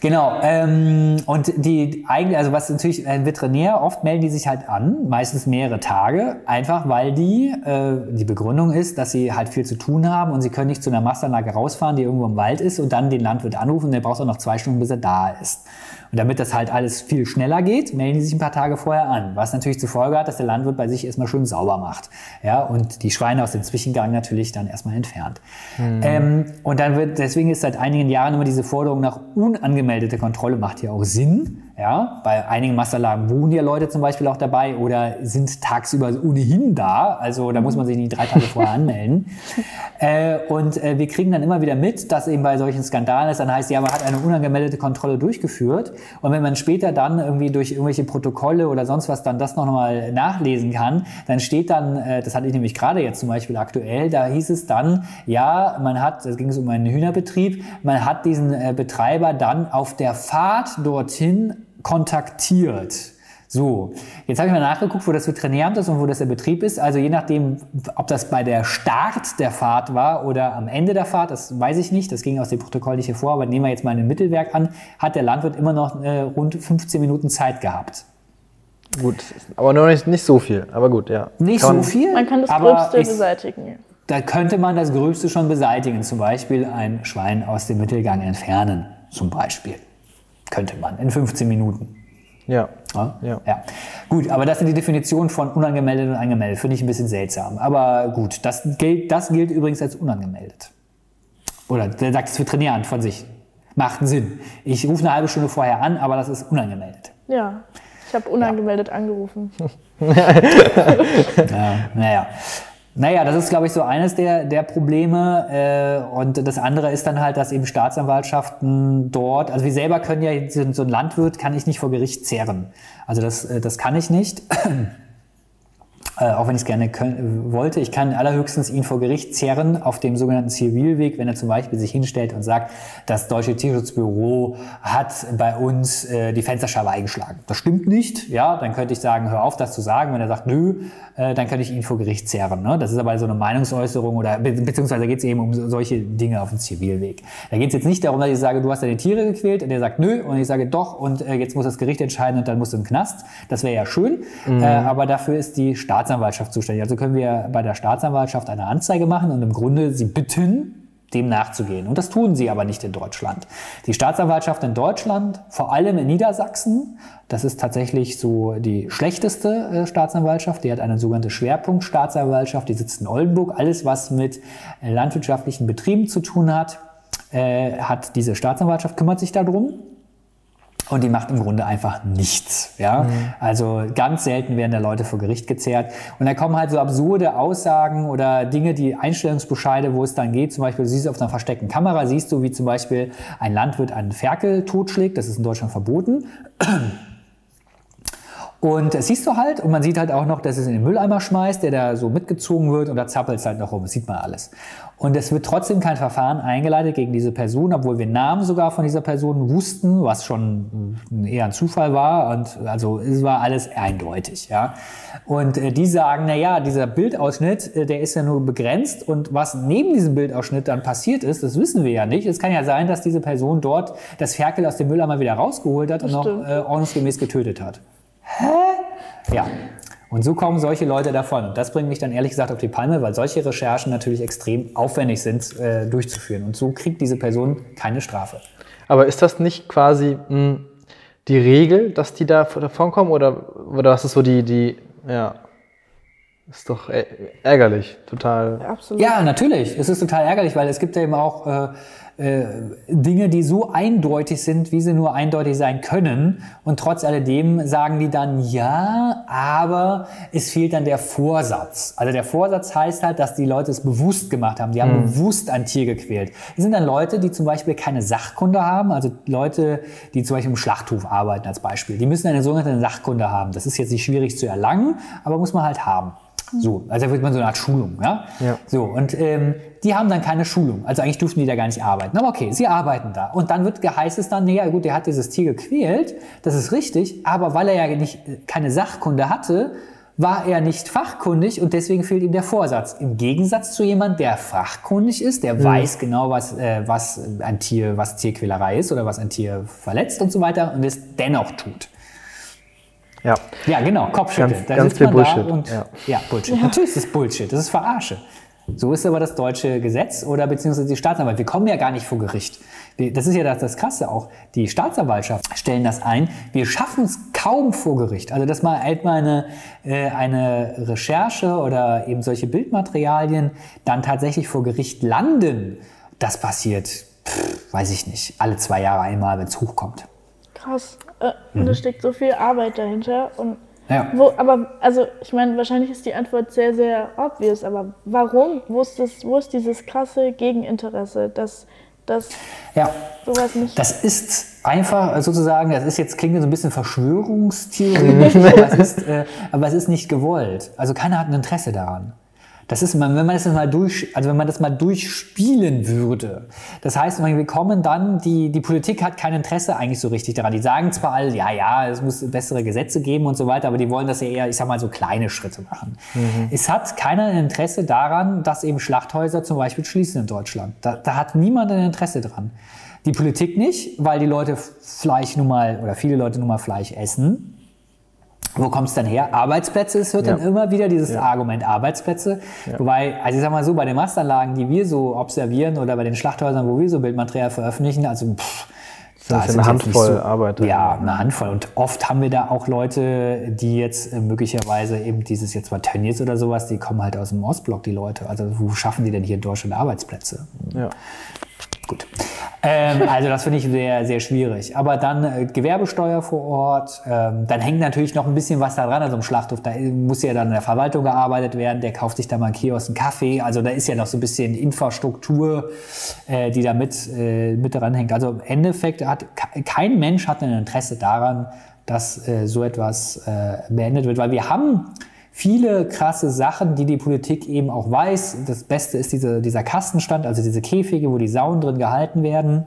Genau. Ähm, und die eigentlich, also was natürlich ein Veterinär, oft melden die sich halt an, meistens mehrere Tage, einfach weil die, äh, die Begründung ist, dass sie halt viel zu tun haben und sie können nicht zu einer Mastanlage rausfahren, die irgendwo im Wald ist und dann den Landwirt anrufen, der braucht auch noch zwei Stunden, bis er da ist. Und damit das halt alles viel schneller geht, melden die sich ein paar Tage vorher an. Was natürlich zur Folge hat, dass der Landwirt bei sich erstmal schön sauber macht. Ja, und die Schweine aus dem Zwischengang natürlich dann erstmal entfernt. Mhm. Ähm, und dann wird, deswegen ist seit einigen Jahren immer diese Forderung nach unangemeldete Kontrolle macht ja auch Sinn. Ja, bei einigen Masterlagen wohnen ja Leute zum Beispiel auch dabei oder sind tagsüber ohnehin da. Also da muss man sich nicht drei Tage vorher anmelden. Äh, und äh, wir kriegen dann immer wieder mit, dass eben bei solchen Skandalen es dann heißt, ja, man hat eine unangemeldete Kontrolle durchgeführt. Und wenn man später dann irgendwie durch irgendwelche Protokolle oder sonst was dann das noch mal nachlesen kann, dann steht dann, äh, das hatte ich nämlich gerade jetzt zum Beispiel aktuell, da hieß es dann, ja, man hat, es ging es um einen Hühnerbetrieb, man hat diesen äh, Betreiber dann auf der Fahrt dorthin kontaktiert. So, jetzt habe ich mal nachgeguckt, wo das Veterinäramt ist und wo das der Betrieb ist. Also je nachdem, ob das bei der Start der Fahrt war oder am Ende der Fahrt, das weiß ich nicht, das ging aus dem Protokoll nicht hervor, aber nehmen wir jetzt mal ein Mittelwerk an, hat der Landwirt immer noch äh, rund 15 Minuten Zeit gehabt. Gut, aber noch nicht, nicht so viel, aber gut, ja. Nicht Kann so viel, Man kann das aber Gröbste ich, beseitigen. da könnte man das Gröbste schon beseitigen, zum Beispiel ein Schwein aus dem Mittelgang entfernen, zum Beispiel. Könnte man in 15 Minuten. Ja. Ja? Ja. ja. Gut, aber das sind die Definitionen von unangemeldet und angemeldet. Finde ich ein bisschen seltsam. Aber gut, das gilt, das gilt übrigens als unangemeldet. Oder der sagt das Veterinäramt von sich. Macht einen Sinn. Ich rufe eine halbe Stunde vorher an, aber das ist unangemeldet. Ja, ich habe unangemeldet angerufen. Ja, naja. Naja, das ist, glaube ich, so eines der, der Probleme. Äh, und das andere ist dann halt, dass eben Staatsanwaltschaften dort, also wir selber können ja, so ein Landwirt kann ich nicht vor Gericht zehren. Also das, äh, das kann ich nicht. Äh, auch wenn ich es gerne wollte. Ich kann allerhöchstens ihn vor Gericht zerren auf dem sogenannten Zivilweg, wenn er zum Beispiel sich hinstellt und sagt, das Deutsche Tierschutzbüro hat bei uns äh, die Fensterscheibe eingeschlagen. Das stimmt nicht. Ja, dann könnte ich sagen, hör auf, das zu sagen. Wenn er sagt, nö, äh, dann könnte ich ihn vor Gericht zerren. Ne? Das ist aber so eine Meinungsäußerung oder be beziehungsweise geht es eben um so- solche Dinge auf dem Zivilweg. Da geht es jetzt nicht darum, dass ich sage, du hast deine Tiere gequält und er sagt nö und ich sage doch und äh, jetzt muss das Gericht entscheiden und dann musst du den Knast. Das wäre ja schön, äh, aber dafür ist die Staatsanwaltschaft zuständig. Also können wir bei der Staatsanwaltschaft eine Anzeige machen und im Grunde sie bitten, dem nachzugehen. Und das tun sie aber nicht in Deutschland. Die Staatsanwaltschaft in Deutschland, vor allem in Niedersachsen, das ist tatsächlich so die schlechteste äh, Staatsanwaltschaft. Die hat eine sogenannte Schwerpunktstaatsanwaltschaft, die sitzt in Oldenburg. Alles, was mit äh, landwirtschaftlichen Betrieben zu tun hat, äh, hat diese Staatsanwaltschaft, kümmert sich darum. Und die macht im Grunde einfach nichts. Ja? Also ganz selten werden da Leute vor Gericht gezerrt. Und da kommen halt so absurde Aussagen oder Dinge, die Einstellungsbescheide, wo es dann geht. Zum Beispiel, du siehst auf einer versteckten Kamera, siehst du, wie zum Beispiel ein Landwirt einen Ferkel totschlägt. Das ist in Deutschland verboten. Und das siehst du halt und man sieht halt auch noch, dass es in den Mülleimer schmeißt, der da so mitgezogen wird und da zappelt es halt noch rum. Das sieht man alles. Und es wird trotzdem kein Verfahren eingeleitet gegen diese Person, obwohl wir Namen sogar von dieser Person wussten, was schon eher ein Zufall war. Und also es war alles eindeutig. Ja. Und äh, die sagen, na ja, dieser Bildausschnitt, äh, der ist ja nur begrenzt und was neben diesem Bildausschnitt dann passiert ist, das wissen wir ja nicht. Es kann ja sein, dass diese Person dort das Ferkel aus dem Mülleimer wieder rausgeholt hat und noch stimmt. äh, ordnungsgemäß getötet hat. Ja. Und so kommen solche Leute davon. Und das bringt mich dann ehrlich gesagt auf die Palme, weil solche Recherchen natürlich extrem aufwendig sind äh, durchzuführen. Und so kriegt diese Person keine Strafe. Aber ist das nicht quasi mh, die Regel, dass die da davon kommen? Oder, oder was ist so die, die, ja, ist doch ärgerlich, total. Absolut. Ja, natürlich. Es ist total ärgerlich, weil es gibt ja eben auch äh, äh, Dinge, die so eindeutig sind, wie sie nur eindeutig sein können. Und trotz alledem sagen die dann, ja, aber es fehlt dann der Vorsatz. Also der Vorsatz heißt halt, dass die Leute es bewusst gemacht haben. Die haben bewusst ein Tier gequält. Das sind dann Leute, die zum Beispiel keine Sachkunde haben. Also Leute, die zum Beispiel im Schlachthof arbeiten als Beispiel. Die müssen eine sogenannte Sachkunde haben. Das ist jetzt nicht schwierig zu erlangen, aber muss man halt haben. So, also da wird man so eine Art Schulung, ja? Ja. So, und ähm, die haben dann keine Schulung. Also eigentlich durften die da gar nicht arbeiten. Aber okay, sie arbeiten da. Und dann wird geheißt es dann, naja, gut, der hat dieses Tier gequält, das ist richtig, aber weil er ja nicht, keine Sachkunde hatte, war er nicht fachkundig und deswegen fehlt ihm der Vorsatz. Im Gegensatz zu jemand, der fachkundig ist, der weiß genau, was, äh, was ein Tier, was Tierquälerei ist oder was ein Tier verletzt und so weiter und es dennoch tut. Ja. Ja, genau, Kopfschütteln. Ganz- da ganz sitzt viel man Bullshit, Da und, ja. ja. Bullshit. Natürlich ist es Bullshit. Das ist Verarsche. So ist aber das deutsche Gesetz oder beziehungsweise die Staatsanwalt. Wir kommen ja gar nicht vor Gericht. Das ist ja das, das Krasse auch. Die Staatsanwaltschaft stellen das ein. Wir schaffen es kaum vor Gericht. Also, dass mal halt mal eine, äh, eine Recherche oder eben solche Bildmaterialien dann tatsächlich vor Gericht landen, das passiert, pff, weiß ich nicht, alle zwei Jahre einmal, wenn es hochkommt. Krass. Äh, Mhm. Da steckt so viel Arbeit dahinter. Und Ja. wo, aber, also, ich meine, wahrscheinlich ist die Antwort sehr, sehr obvious, aber warum? Wo ist, das, wo ist dieses krasse Gegeninteresse, dass, dass Ja. sowas nicht. Das ist einfach sozusagen, das ist jetzt klingt so ein bisschen Verschwörungstheorie, aber, es ist, äh, aber es ist nicht gewollt. Also keiner hat ein Interesse daran. Das ist, wenn man das mal durch, also wenn man das mal durchspielen würde. Das heißt, wir kommen dann, die, die Politik hat kein Interesse eigentlich so richtig daran. Die sagen zwar alle, ja, ja, es muss bessere Gesetze geben und so weiter, aber die wollen das ja eher, ich sag mal, so kleine Schritte machen. Es hat keiner ein Interesse daran, dass eben Schlachthäuser zum Beispiel schließen in Deutschland. Da, da hat niemand ein Interesse dran. Die Politik nicht, weil die Leute Fleisch nun mal, oder viele Leute nun mal Fleisch essen. Wo kommt es dann her? Arbeitsplätze, es hört Ja. dann immer wieder dieses Argument Arbeitsplätze. Wobei, also ich sag mal so, bei den Mastanlagen, die wir so observieren oder bei den Schlachthäusern, wo wir so Bildmaterial veröffentlichen, also pff, Das ist eine Handvoll Arbeiter. Ja, eine Handvoll. Und oft haben wir da auch Leute, die jetzt äh, möglicherweise eben dieses jetzt mal Tönnies oder sowas, die kommen halt aus dem Ostblock, die Leute. Also wo schaffen die denn hier in Deutschland Arbeitsplätze? Ja. Gut. Ähm, also das finde ich sehr, sehr schwierig. Aber dann äh, Gewerbesteuer vor Ort, ähm, dann hängt natürlich noch ein bisschen was da dran, also im Schlachthof, da muss ja dann in der Verwaltung gearbeitet werden, der kauft sich da mal einen Kiosk, einen Kaffee, also da ist ja noch so ein bisschen Infrastruktur, äh, die da mit, äh, mit dran hängt. Also im Endeffekt hat ke- kein Mensch hat ein Interesse daran, dass äh, so etwas äh, beendet wird, weil wir haben viele krasse Sachen, die die Politik eben auch weiß. Das Beste ist diese, dieser Kastenstand, also diese Käfige, wo die Sauen drin gehalten werden.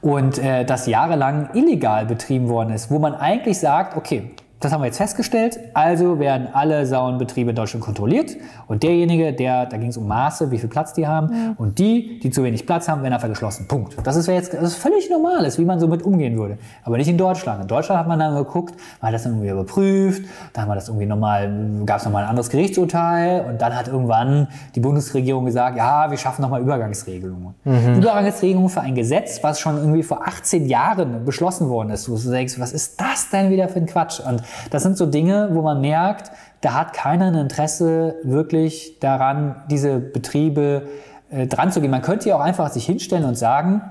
Und äh, das jahrelang illegal betrieben worden ist, wo man eigentlich sagt, okay, das haben wir jetzt festgestellt, also werden alle Sauenbetriebe in Deutschland kontrolliert und derjenige, der, da ging es um Maße, wie viel Platz die haben und die, die zu wenig Platz haben, werden einfach geschlossen. Punkt. Das ist ja jetzt das ist völlig normal, ist, wie man so mit umgehen würde. Aber nicht in Deutschland. In Deutschland hat man dann geguckt, man hat das dann irgendwie überprüft, dann haben wir das irgendwie nochmal, gab es nochmal ein anderes Gerichtsurteil und dann hat irgendwann die Bundesregierung gesagt, ja, wir schaffen nochmal Übergangsregelungen. Übergangsregelungen für ein Gesetz, was schon irgendwie vor 18 Jahren beschlossen worden ist, wo du denkst, was ist das denn wieder für ein Quatsch? Und das sind so Dinge, wo man merkt, da hat keiner ein Interesse wirklich daran, diese Betriebe äh, dran zu gehen. Man könnte ja auch einfach sich hinstellen und sagen,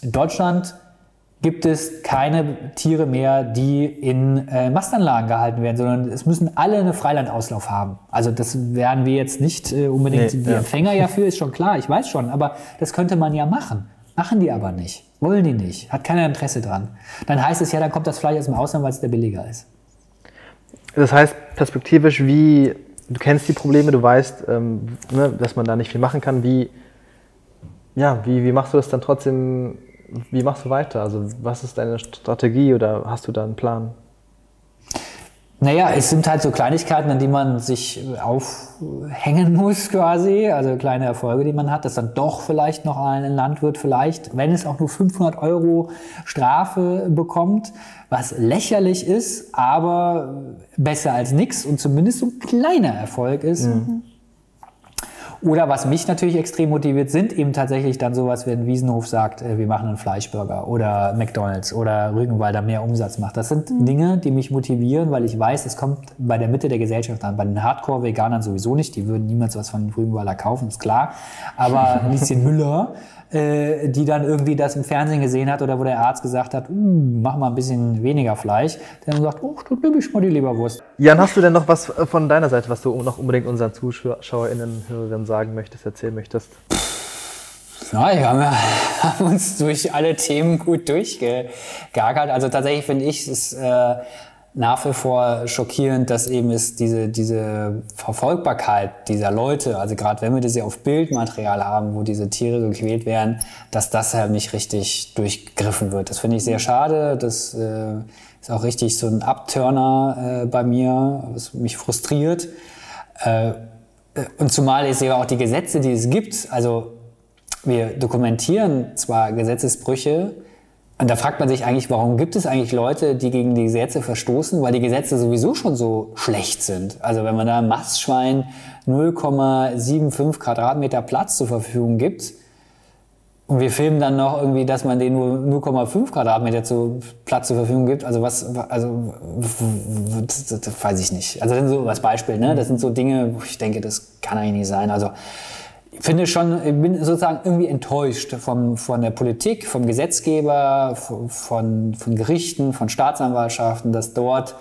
in Deutschland gibt es keine Tiere mehr, die in äh, Mastanlagen gehalten werden, sondern es müssen alle eine Freilandauslauf haben. Also das werden wir jetzt nicht äh, unbedingt Nee, die ja. Empfänger ja für, ist schon klar, ich weiß schon, aber das könnte man ja machen. Machen die aber nicht. Wollen die nicht. Hat keiner Interesse dran. Dann heißt es ja, dann kommt das Fleisch aus dem Ausland, weil es der billiger ist. Das heißt, perspektivisch, wie, du kennst die Probleme, du weißt, ähm, ne, dass man da nicht viel machen kann. Wie, ja, wie, wie machst du das dann trotzdem, wie machst du weiter? Also, was ist deine Strategie oder hast du da einen Plan? Naja, es sind halt so Kleinigkeiten, an die man sich aufhängen muss quasi, also kleine Erfolge, die man hat, dass dann doch vielleicht noch ein Landwirt vielleicht, wenn es auch nur 500 Euro Strafe bekommt, was lächerlich ist, aber besser als nichts und zumindest so ein kleiner Erfolg ist. Oder was mich natürlich extrem motiviert, sind eben tatsächlich dann sowas, wenn Wiesenhof sagt, äh, wir machen einen Fleischburger oder McDonalds oder Rügenwalder mehr Umsatz macht. Das sind Dinge, die mich motivieren, weil ich weiß, es kommt bei der Mitte der Gesellschaft an. Bei den Hardcore-Veganern sowieso nicht, die würden niemals was von Rügenwalder kaufen, ist klar. Aber Lieschen Müller, äh, die dann irgendwie das im Fernsehen gesehen hat oder wo der Arzt gesagt hat, "Uh, mach mal ein bisschen weniger Fleisch, der dann sagt, oh, du ich mal die Leberwurst. Jan, hast du denn noch was von deiner Seite, was du noch unbedingt unseren ZuschauerInnen, Hörerinnen sagen möchtest, erzählen möchtest? Ja, wir haben, ja, haben uns durch alle Themen gut durchgegackert. Also tatsächlich finde ich es äh, nach wie vor schockierend, dass eben es diese, diese Verfolgbarkeit dieser Leute, also gerade wenn wir das ja auf Bildmaterial haben, wo diese Tiere gequält werden, dass das halt nicht richtig durchgriffen wird. Das finde ich sehr schade. Das äh, ist auch richtig so ein Abturner äh, bei mir, was mich frustriert. Äh, und zumal ich sehe auch die Gesetze, die es gibt, also wir dokumentieren zwar Gesetzesbrüche, und da fragt man sich eigentlich, warum gibt es eigentlich Leute, die gegen die Gesetze verstoßen, weil die Gesetze sowieso schon so schlecht sind. Also wenn man da Mastschwein 0,75 Quadratmeter Platz zur Verfügung gibt und wir filmen dann noch irgendwie, dass man denen nur 0,5 Quadratmeter zu, Platz zur Verfügung gibt, also was, also das, das, das weiß ich nicht. Also das sind so als Beispiel, ne? Das sind so Dinge, wo ich denke, das kann eigentlich nicht sein. Also finde schon, ich bin sozusagen irgendwie enttäuscht vom, von der Politik, vom Gesetzgeber, von, von Gerichten, von Staatsanwaltschaften, dass dort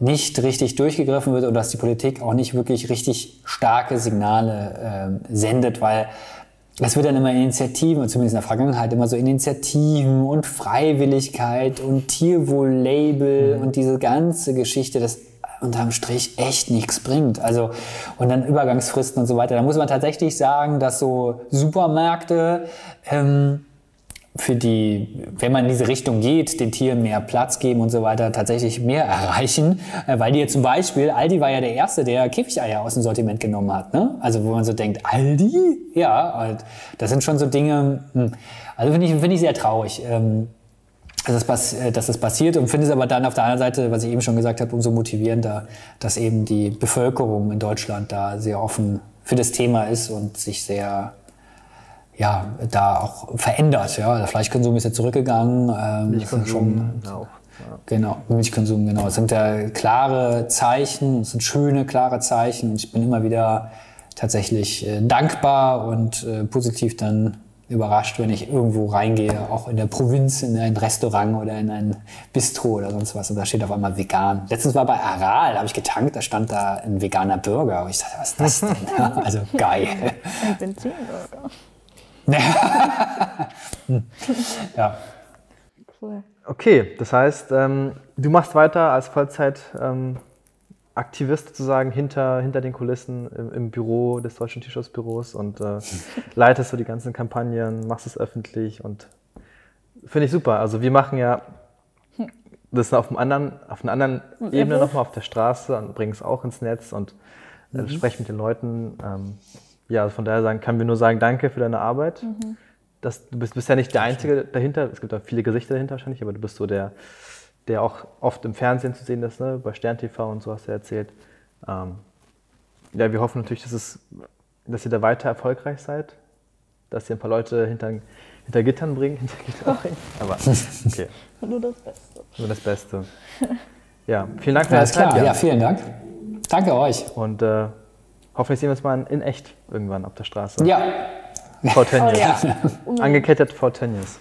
nicht richtig durchgegriffen wird und dass die Politik auch nicht wirklich richtig starke Signale äh, sendet, weil es wird dann immer Initiativen, zumindest in der Vergangenheit immer so Initiativen und Freiwilligkeit und Tierwohl-Label mhm. und diese ganze Geschichte, das unterm Strich echt nichts bringt. Also, und dann Übergangsfristen und so weiter. Da muss man tatsächlich sagen, dass so Supermärkte ähm, für die, wenn man in diese Richtung geht, den Tieren mehr Platz geben und so weiter, tatsächlich mehr erreichen. Äh, weil die jetzt zum Beispiel, Aldi war ja der Erste, der Käfigeier aus dem Sortiment genommen hat. Ne? Also wo man so denkt, Aldi? Ja, das sind schon so Dinge, hm. also finde ich, find ich sehr traurig. Ähm, dass das, äh, dass das passiert und finde es aber dann auf der anderen Seite, was ich eben schon gesagt habe, umso motivierender, dass eben die Bevölkerung in Deutschland da sehr offen für das Thema ist und sich sehr ja, da auch verändert. Ja. Der Fleischkonsum ist ja zurückgegangen. Ähm, Milchkonsum schon, auch. Ja. Genau, Milchkonsum, genau. Es sind ja klare Zeichen, es sind schöne, klare Zeichen. Und ich bin immer wieder tatsächlich äh, dankbar und äh, positiv dann überrascht, wenn ich irgendwo reingehe, auch in der Provinz, in ein Restaurant oder in ein Bistro oder sonst was. Und da steht auf einmal vegan. Letztens war bei Aral, da habe ich getankt, da stand da ein veganer Burger. Und ich dachte, was ist das denn? also geil. Ein Benzinburger. ja. Cool. Okay, das heißt, ähm, du machst weiter als Vollzeit. Ähm, Aktivist sozusagen hinter, hinter den Kulissen im, im Büro des Deutschen Tierschutzbüros und äh, leitest du die ganzen Kampagnen, machst es öffentlich und finde ich super. Also wir machen ja das auf, einem anderen, auf einer anderen Ebene nochmal auf der Straße und bringen es auch ins Netz und äh, mhm. sprechen mit den Leuten. Ähm, ja, von daher sagen, kann wir nur sagen, danke für deine Arbeit. Mhm. Das, du bist, bist ja nicht der Einzige dahinter, es gibt auch viele Gesichter dahinter wahrscheinlich, aber du bist so der, der auch oft im Fernsehen zu sehen ist, ne? bei Stern TV und so hast du erzählt. Ähm, ja, wir hoffen natürlich, dass, es, dass ihr da weiter erfolgreich seid, dass ihr ein paar Leute hinter, hinter Gittern bringt. Hinter Gittern bringt. Aber okay. Nur das Beste. Nur das Beste. Ja, vielen Dank für deine Zeit. Klar. Ja, vielen Dank. Danke euch. Und äh, hoffentlich sehen wir uns mal in echt irgendwann auf der Straße. Ja. Vor Tönnies. Oh, ja. Angekettet vor Tönnies.